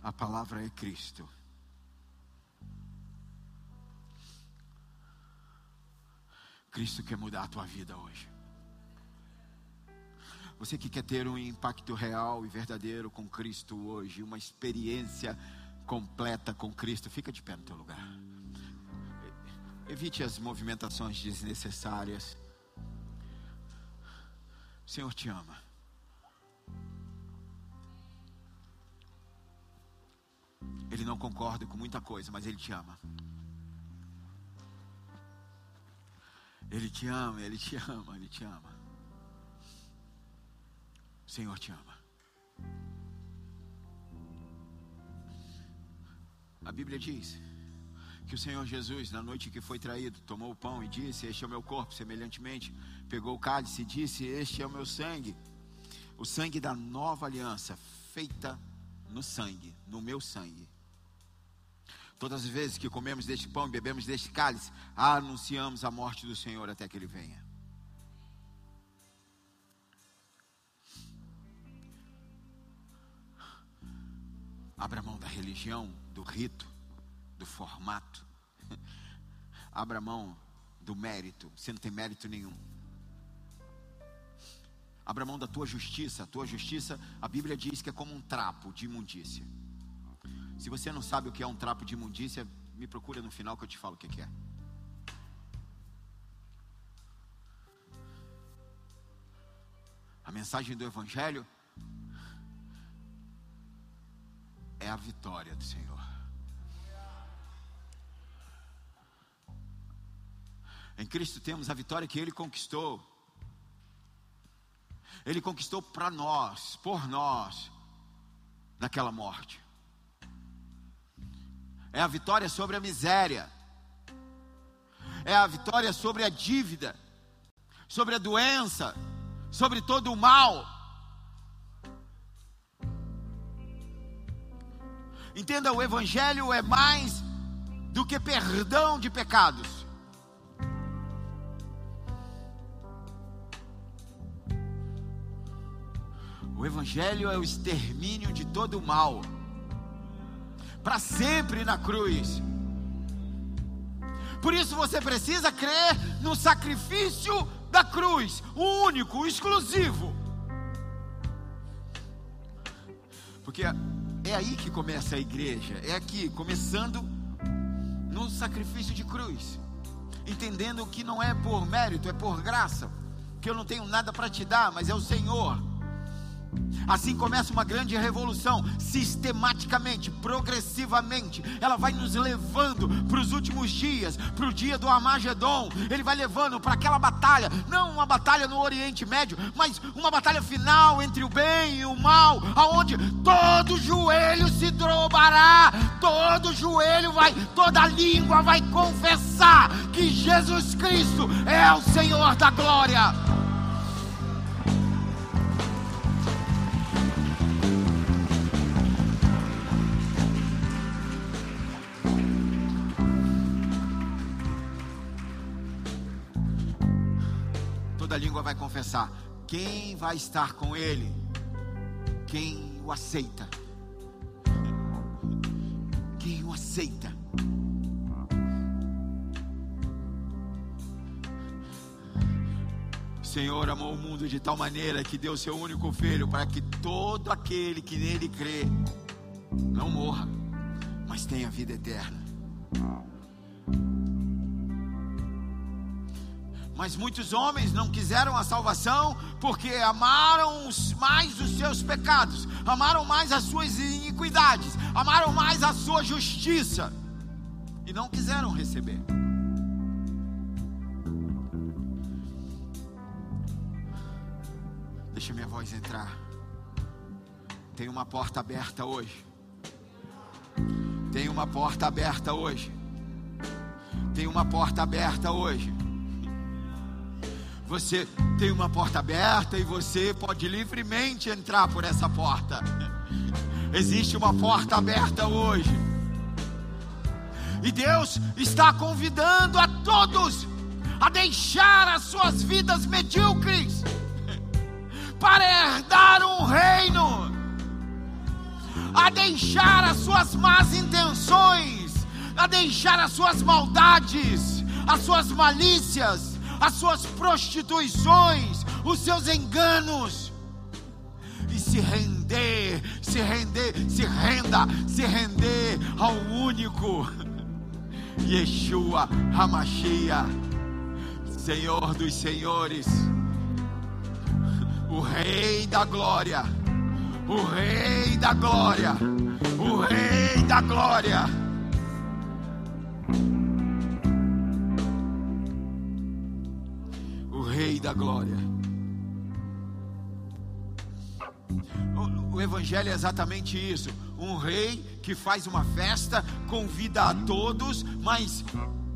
A palavra é Cristo. Cristo quer mudar a tua vida hoje. Você que quer ter um impacto real e verdadeiro com Cristo hoje, uma experiência completa com Cristo, fica de pé no teu lugar. Evite as movimentações desnecessárias. O Senhor te ama. Ele não concorda com muita coisa, mas Ele te ama. Ele te ama, Ele te ama, Ele te ama. Senhor te ama. A Bíblia diz que o Senhor Jesus, na noite que foi traído, tomou o pão e disse: Este é o meu corpo. Semelhantemente, pegou o cálice e disse: Este é o meu sangue, o sangue da nova aliança, feita no sangue, no meu sangue. Todas as vezes que comemos deste pão e bebemos deste cálice, anunciamos a morte do Senhor até que Ele venha. Abra mão da religião, do rito, do formato. Abra mão do mérito. Você não tem mérito nenhum. Abra mão da tua justiça. A tua justiça, a Bíblia diz que é como um trapo de imundícia. Se você não sabe o que é um trapo de imundícia, me procura no final que eu te falo o que é. A mensagem do Evangelho é a vitória do Senhor. Em Cristo temos a vitória que Ele conquistou. Ele conquistou para nós, por nós, naquela morte é a vitória sobre a miséria, é a vitória sobre a dívida, sobre a doença, sobre todo o mal. Entenda, o Evangelho é mais do que perdão de pecados. O Evangelho é o extermínio de todo o mal para sempre na cruz. Por isso você precisa crer no sacrifício da cruz, o único, o exclusivo. Porque é aí que começa a igreja, é aqui, começando no sacrifício de cruz, entendendo que não é por mérito, é por graça, que eu não tenho nada para te dar, mas é o Senhor Assim começa uma grande revolução, sistematicamente, progressivamente. Ela vai nos levando para os últimos dias, para o dia do Armagedon. Ele vai levando para aquela batalha, não uma batalha no Oriente Médio, mas uma batalha final entre o bem e o mal, aonde todo joelho se drobará, todo joelho vai, toda língua vai confessar que Jesus Cristo é o Senhor da glória. vai confessar. Quem vai estar com ele? Quem o aceita? Quem o aceita? O Senhor amou o mundo de tal maneira que deu seu único filho para que todo aquele que nele crê não morra, mas tenha vida eterna. Mas muitos homens não quiseram a salvação porque amaram mais os seus pecados, amaram mais as suas iniquidades, amaram mais a sua justiça e não quiseram receber. Deixa minha voz entrar. Tem uma porta aberta hoje. Tem uma porta aberta hoje. Tem uma porta aberta hoje. Você tem uma porta aberta e você pode livremente entrar por essa porta. Existe uma porta aberta hoje. E Deus está convidando a todos a deixar as suas vidas medíocres para herdar um reino, a deixar as suas más intenções, a deixar as suas maldades, as suas malícias, as suas prostituições, os seus enganos, e se render, se render, se renda, se render ao único Yeshua Hamashia, Senhor dos Senhores o Rei da Glória, o Rei da Glória, o Rei da Glória. Da Glória. O, o Evangelho é exatamente isso: um rei que faz uma festa, convida a todos, mas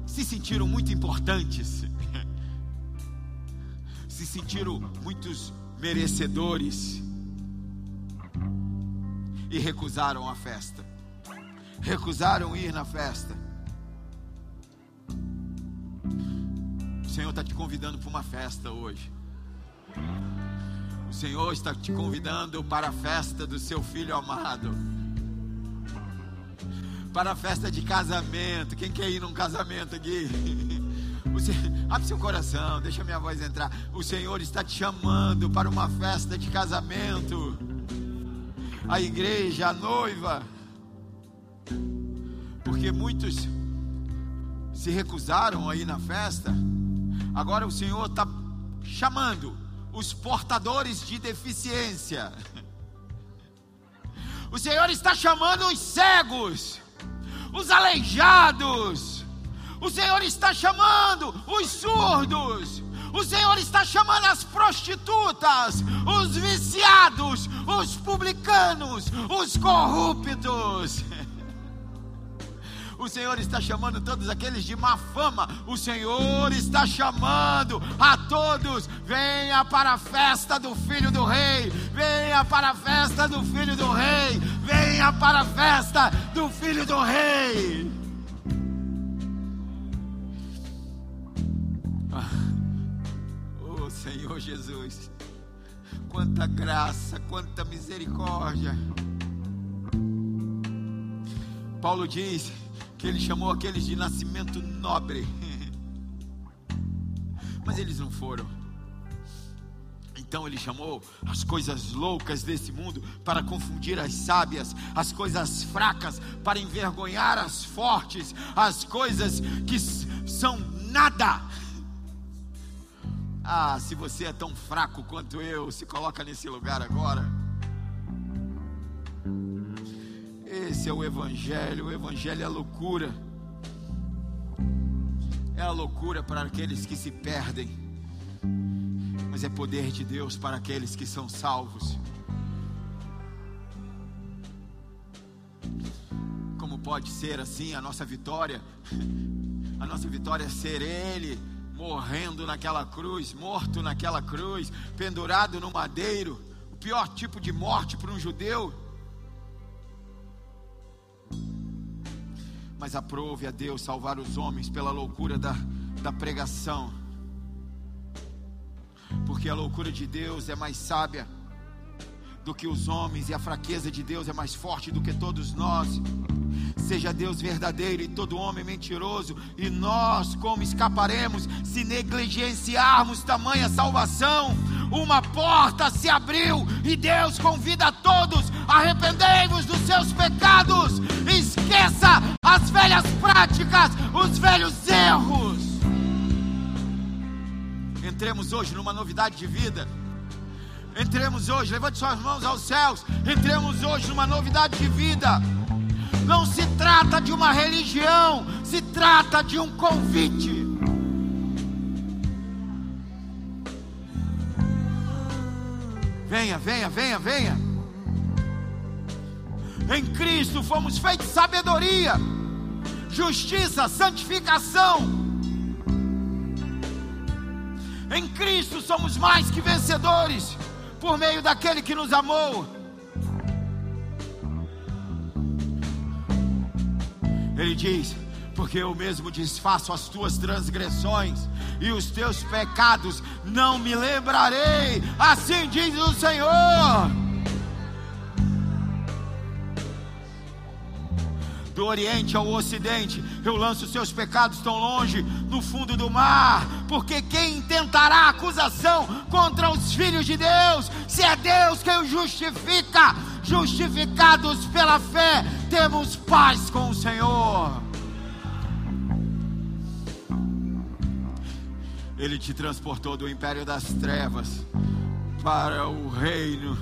se sentiram muito importantes, se sentiram muitos merecedores e recusaram a festa, recusaram ir na festa. Senhor está te convidando para uma festa hoje. O Senhor está te convidando para a festa do seu filho amado. Para a festa de casamento. Quem quer ir num casamento aqui? abre seu coração, deixa minha voz entrar. O Senhor está te chamando para uma festa de casamento. A igreja, a noiva. Porque muitos se recusaram aí na festa. Agora o Senhor está chamando os portadores de deficiência. O Senhor está chamando os cegos, os aleijados o Senhor está chamando os surdos. O Senhor está chamando as prostitutas, os viciados, os publicanos, os corruptos. O Senhor está chamando todos aqueles de má fama. O Senhor está chamando a todos. Venha para a festa do Filho do Rei. Venha para a festa do Filho do Rei. Venha para a festa do Filho do Rei. Senhor Jesus. Quanta graça, quanta misericórdia. Paulo diz que ele chamou aqueles de nascimento nobre, mas eles não foram. Então ele chamou as coisas loucas desse mundo para confundir as sábias, as coisas fracas para envergonhar as fortes, as coisas que são nada ah, se você é tão fraco quanto eu, se coloca nesse lugar agora. Esse é o Evangelho. O Evangelho é a loucura. É a loucura para aqueles que se perdem, mas é poder de Deus para aqueles que são salvos. Como pode ser assim a nossa vitória? A nossa vitória é ser Ele morrendo naquela cruz, morto naquela cruz, pendurado no madeiro, o pior tipo de morte para um judeu. Mas aprove a Deus salvar os homens pela loucura da, da pregação, porque a loucura de Deus é mais sábia do que os homens, e a fraqueza de Deus é mais forte do que todos nós. Seja Deus verdadeiro e todo homem mentiroso, e nós como escaparemos se negligenciarmos tamanha salvação? Uma porta se abriu e Deus convida a todos: arrependei-vos dos seus pecados, esqueça as velhas práticas, os velhos erros. Entremos hoje numa novidade de vida Entremos hoje, levante suas mãos aos céus. Entremos hoje numa novidade de vida. Não se trata de uma religião, se trata de um convite. Venha, venha, venha, venha. Em Cristo fomos feitos sabedoria, justiça, santificação. Em Cristo somos mais que vencedores por meio daquele que nos amou. Ele diz: Porque eu mesmo desfaço as tuas transgressões e os teus pecados não me lembrarei. Assim diz o Senhor. do Oriente ao Ocidente. Eu lanço os seus pecados tão longe, no fundo do mar, porque quem tentará acusação contra os filhos de Deus, se é Deus quem os justifica, justificados pela fé, temos paz com o Senhor. Ele te transportou do império das trevas para o reino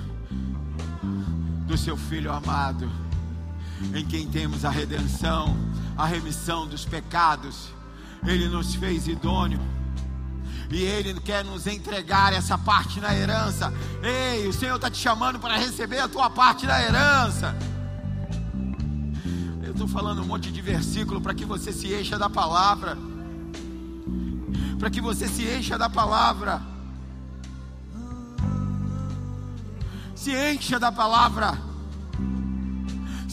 do seu filho amado em quem temos a redenção, a remissão dos pecados. Ele nos fez idôneo. E Ele quer nos entregar essa parte na herança. Ei, o Senhor está te chamando para receber a tua parte da herança. Eu estou falando um monte de versículo para que você se encha da palavra. Para que você se encha da palavra. Se encha da palavra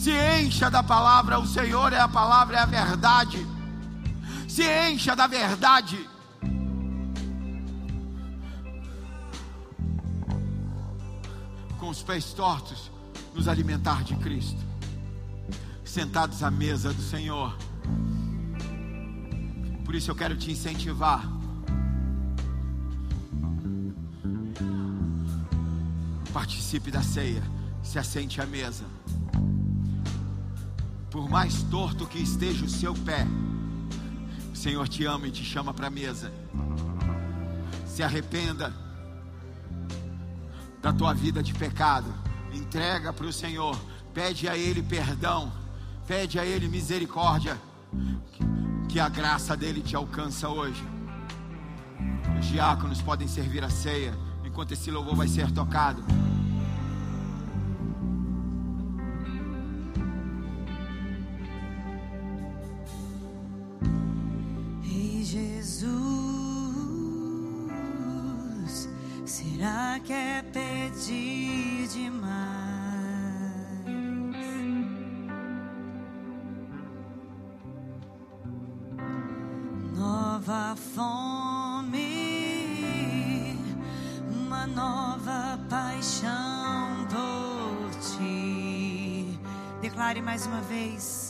se encha da palavra, o Senhor é a palavra, é a verdade. Se encha da verdade. Com os pés tortos, nos alimentar de Cristo. Sentados à mesa do Senhor. Por isso eu quero te incentivar. Participe da ceia, se assente à mesa. Por mais torto que esteja o seu pé, o Senhor te ama e te chama para a mesa. Se arrependa da tua vida de pecado, entrega para o Senhor, pede a Ele perdão, pede a Ele misericórdia, que a graça dele te alcança hoje. Os diáconos podem servir a ceia enquanto esse louvor vai ser tocado. Jesus, será que é pedir demais? Nova fome, uma nova paixão por ti. Declare mais uma vez.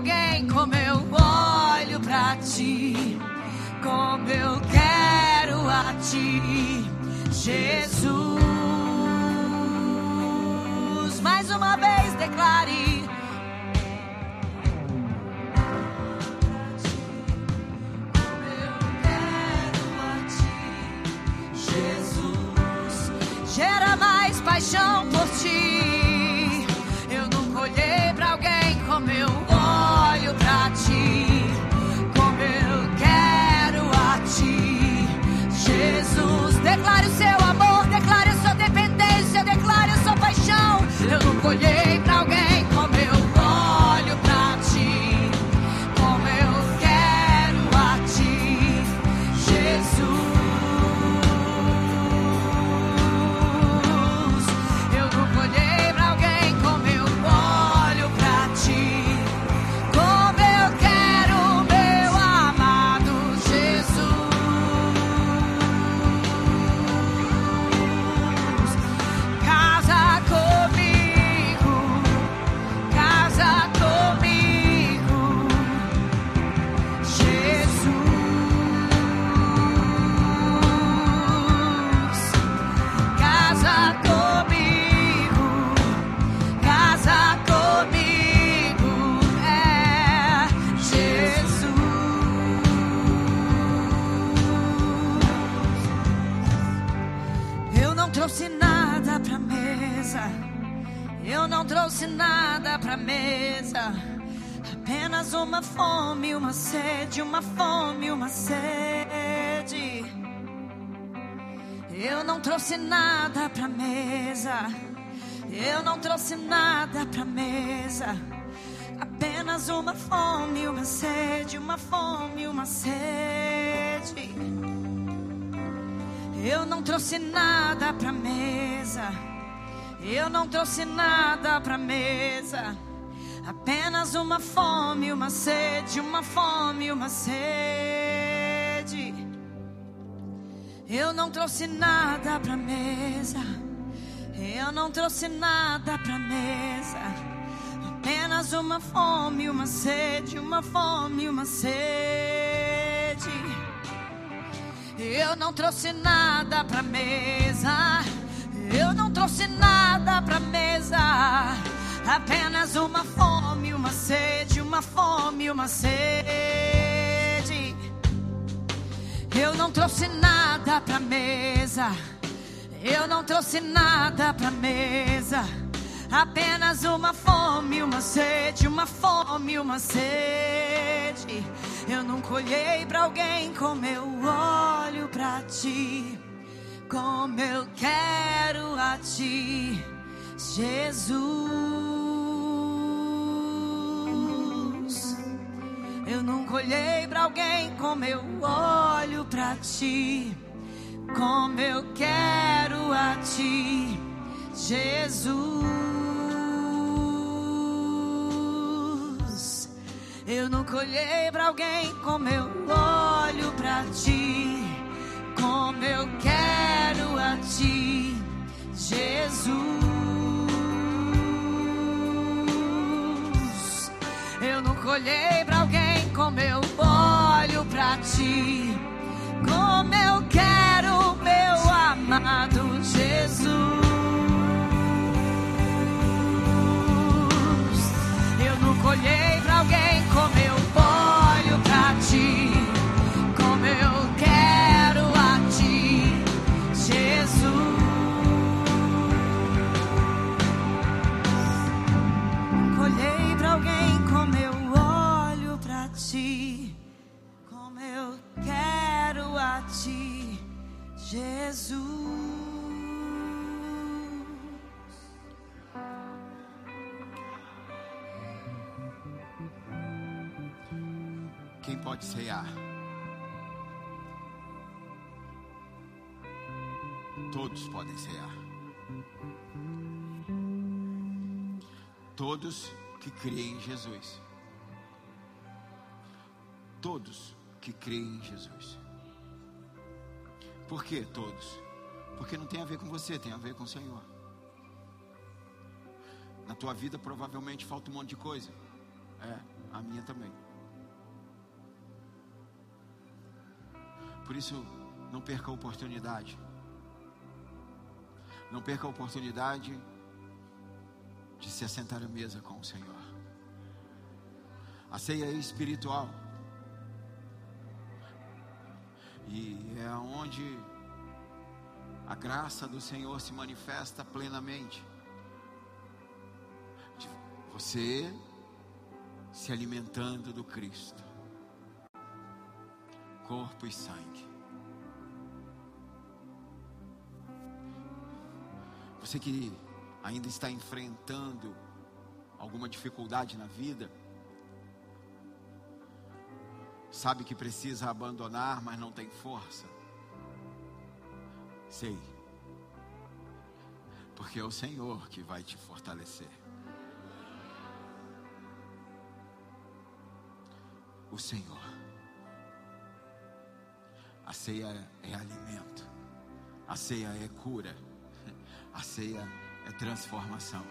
Alguém como eu olho pra ti, como eu quero a ti, Jesus. Mais uma vez declare. Uma sede, uma fome, uma sede. Eu não trouxe nada pra mesa. Eu não trouxe nada pra mesa. Apenas uma fome, uma sede, uma fome, uma sede. Eu não trouxe nada pra mesa. Eu não trouxe nada pra mesa. Apenas uma fome, uma sede, uma fome, uma sede. Eu não trouxe nada pra mesa. Eu não trouxe nada pra mesa. Apenas uma fome, uma sede, uma fome, uma sede. Eu não trouxe nada pra mesa. Eu não trouxe nada pra mesa. Apenas uma fome, uma sede, uma fome, uma sede. Eu não trouxe nada pra mesa. Eu não trouxe nada pra mesa. Apenas uma fome, uma sede, uma fome, uma sede. Eu nunca olhei pra alguém como eu olho pra ti. Como eu quero a ti, Jesus. Eu nunca olhei pra alguém como eu olho pra ti. Como eu quero a ti, Jesus. Eu nunca olhei pra alguém como eu olho pra ti. Como eu quero a ti, Jesus. Eu nunca olhei pra alguém como eu Quem pode ceiar? Todos podem cear. Todos que creem em Jesus. Todos que creem em Jesus. Por que todos? Porque não tem a ver com você, tem a ver com o Senhor. Na tua vida provavelmente falta um monte de coisa. É, a minha também. Por isso, não perca a oportunidade. Não perca a oportunidade de se assentar à mesa com o Senhor. A ceia é espiritual. E é onde a graça do Senhor se manifesta plenamente. De você se alimentando do Cristo, corpo e sangue. Você que ainda está enfrentando alguma dificuldade na vida, sabe que precisa abandonar, mas não tem força. Sei, porque é o Senhor que vai te fortalecer. O Senhor. A ceia é alimento, a ceia é cura. A ceia é transformação.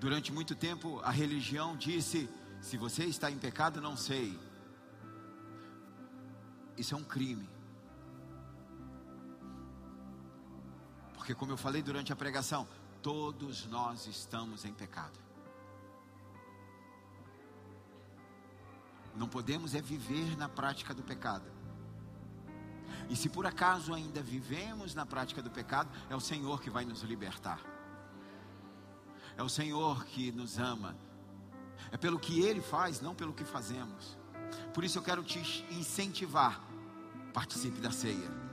Durante muito tempo, a religião disse: se você está em pecado, não sei. Isso é um crime. Porque, como eu falei durante a pregação, todos nós estamos em pecado. Não podemos é viver na prática do pecado. E se por acaso ainda vivemos na prática do pecado, é o Senhor que vai nos libertar. É o Senhor que nos ama. É pelo que Ele faz, não pelo que fazemos. Por isso eu quero te incentivar. Participe da ceia.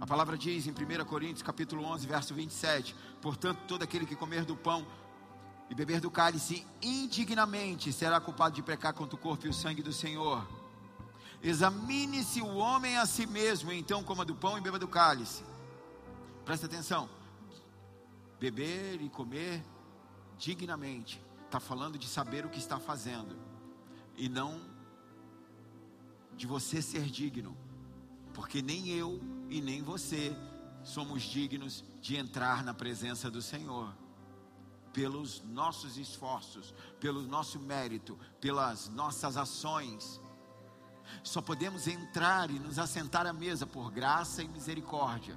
A palavra diz em 1 Coríntios capítulo 11, verso 27: Portanto, todo aquele que comer do pão e beber do cálice indignamente será culpado de pecar contra o corpo e o sangue do Senhor. Examine-se o homem a si mesmo, então coma do pão e beba do cálice. Presta atenção. Beber e comer dignamente. Está falando de saber o que está fazendo. E não de você ser digno. Porque nem eu e nem você somos dignos de entrar na presença do Senhor. Pelos nossos esforços, pelo nosso mérito, pelas nossas ações só podemos entrar e nos assentar à mesa por graça e misericórdia,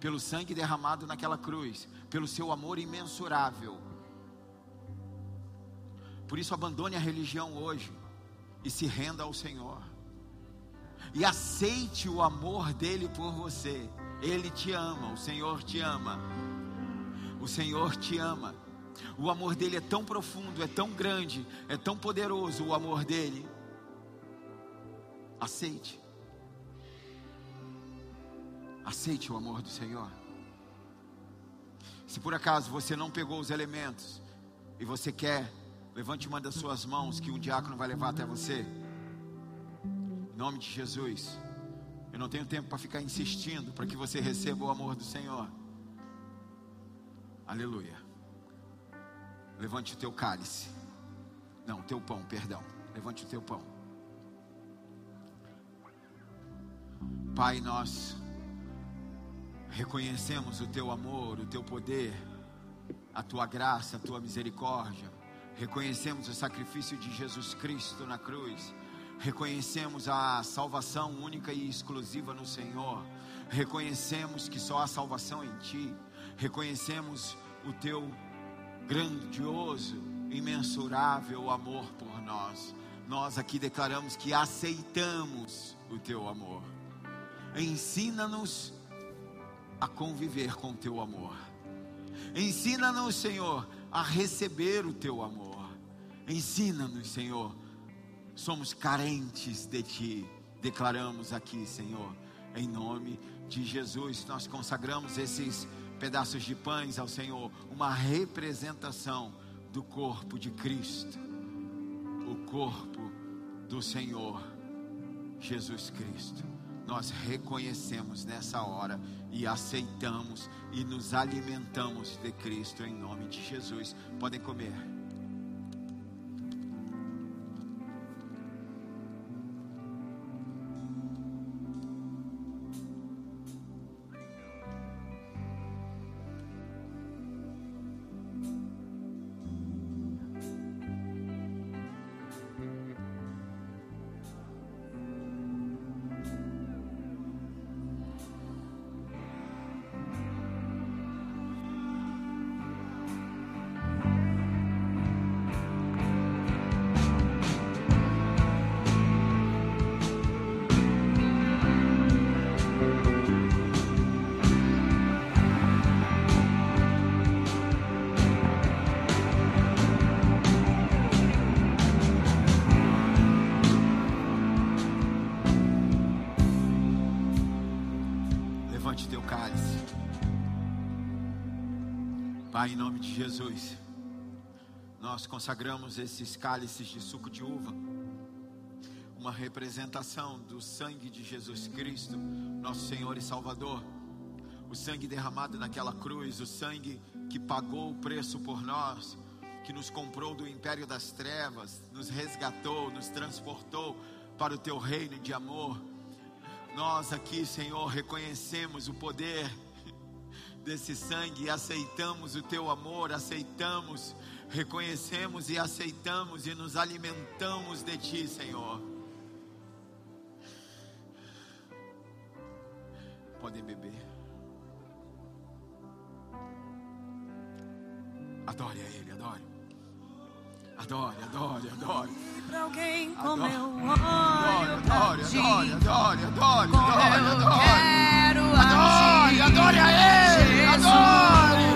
pelo sangue derramado naquela cruz, pelo seu amor imensurável. Por isso, abandone a religião hoje e se renda ao Senhor. E aceite o amor dele por você. Ele te ama, o Senhor te ama. O Senhor te ama. O amor dele é tão profundo, é tão grande, é tão poderoso o amor dele Aceite. Aceite o amor do Senhor. Se por acaso você não pegou os elementos e você quer, levante uma das suas mãos que um diácono vai levar até você. Em nome de Jesus. Eu não tenho tempo para ficar insistindo para que você receba o amor do Senhor. Aleluia. Levante o teu cálice. Não, o teu pão, perdão. Levante o teu pão. Pai, nós reconhecemos o teu amor, o teu poder, a tua graça, a tua misericórdia. Reconhecemos o sacrifício de Jesus Cristo na cruz. Reconhecemos a salvação única e exclusiva no Senhor. Reconhecemos que só há salvação em Ti. Reconhecemos o Teu grandioso, imensurável amor por nós. Nós aqui declaramos que aceitamos o Teu amor. Ensina-nos a conviver com o teu amor. Ensina-nos, Senhor, a receber o teu amor. Ensina-nos, Senhor. Somos carentes de ti. Declaramos aqui, Senhor, em nome de Jesus, nós consagramos esses pedaços de pães ao Senhor, uma representação do corpo de Cristo, o corpo do Senhor Jesus Cristo nós reconhecemos nessa hora e aceitamos e nos alimentamos de Cristo em nome de Jesus. Podem comer. Consagramos esses cálices de suco de uva, uma representação do sangue de Jesus Cristo, nosso Senhor e Salvador, o sangue derramado naquela cruz, o sangue que pagou o preço por nós, que nos comprou do império das trevas, nos resgatou, nos transportou para o teu reino de amor. Nós aqui, Senhor, reconhecemos o poder desse sangue aceitamos o teu amor, aceitamos, reconhecemos e aceitamos e nos alimentamos de ti, Senhor. Podem beber. Adore a Ele, adore. Adore, adore, adore. Pra alguém como Adore. eu olho Adore, adore, adore, adore, adore, adore, adore. Adore, agir. adore a Ele, adore.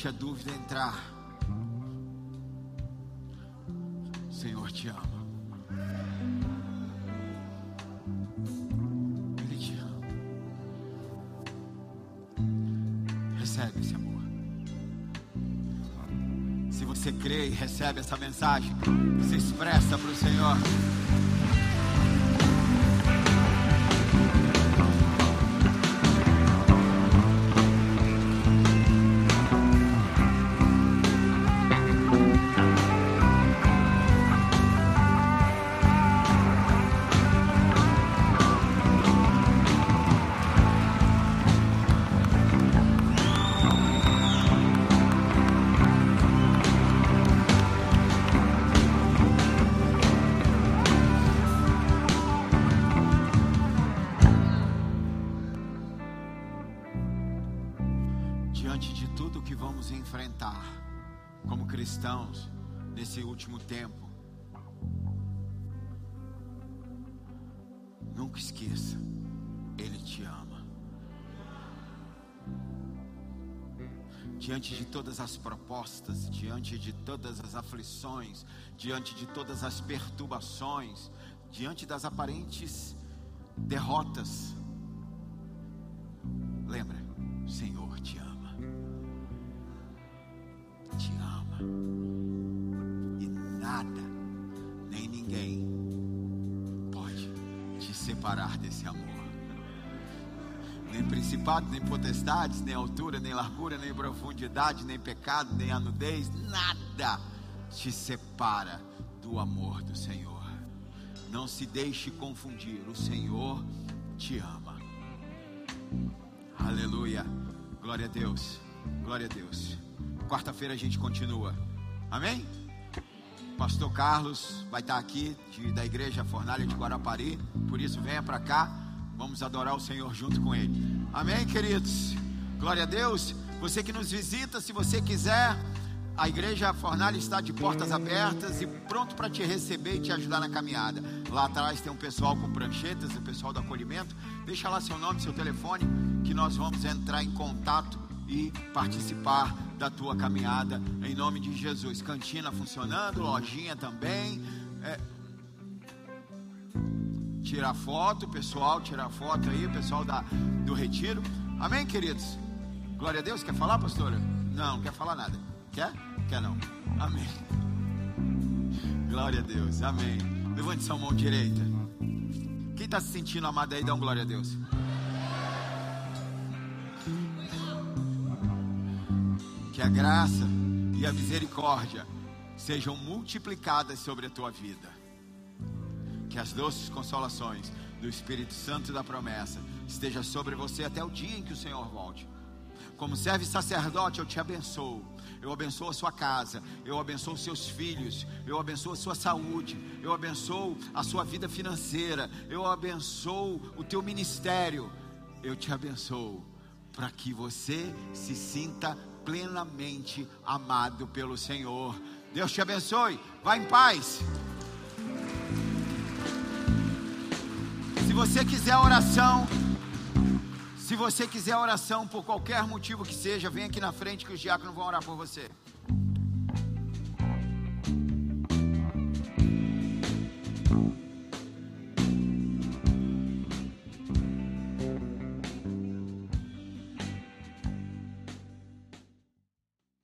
Não deixe a dúvida entrar. O Senhor te ama. Ele te ama. Recebe esse amor. Se você crê e recebe essa mensagem, se expressa para o Senhor. Nunca esqueça, Ele te ama. Diante de todas as propostas, diante de todas as aflições, diante de todas as perturbações, diante das aparentes derrotas, lembra, o Senhor te ama. Separar desse amor. Nem principado, nem potestades, nem altura, nem largura, nem profundidade, nem pecado, nem anudez, nada te separa do amor do Senhor. Não se deixe confundir, o Senhor te ama. Aleluia. Glória a Deus. Glória a Deus. Quarta-feira a gente continua. Amém? Pastor Carlos vai estar aqui de- da igreja Fornalha de Guarapari. Por isso, venha para cá. Vamos adorar o Senhor junto com Ele. Amém, queridos? Glória a Deus. Você que nos visita, se você quiser A igreja Fornalha está de portas abertas e pronto para te receber e te ajudar na caminhada. Lá atrás tem um pessoal com pranchetas, o pessoal do acolhimento. Deixa lá seu nome, seu telefone, que nós vamos entrar em contato e participar da tua caminhada em nome de Jesus. Cantina funcionando, lojinha também. É... Tirar foto, pessoal, tirar foto aí, pessoal da, do retiro. Amém, queridos? Glória a Deus. Quer falar, pastora? Não, não quer falar nada. Quer? Quer não. Amém. Glória a Deus. Amém. Levante sua mão direita. Quem está se sentindo amado aí, dá um glória a Deus. Que a graça e a misericórdia sejam multiplicadas sobre a tua vida. Que as doces consolações do Espírito Santo da promessa esteja sobre você até o dia em que o Senhor volte. Como serve sacerdote, eu te abençoo. Eu abençoo a sua casa, eu abençoo seus filhos, eu abençoo a sua saúde, eu abençoo a sua vida financeira, eu abençoo o teu ministério, eu te abençoo para que você se sinta plenamente amado pelo Senhor. Deus te abençoe, vá em paz. Se você quiser oração, se você quiser oração por qualquer motivo que seja, vem aqui na frente que os diáconos vão orar por você.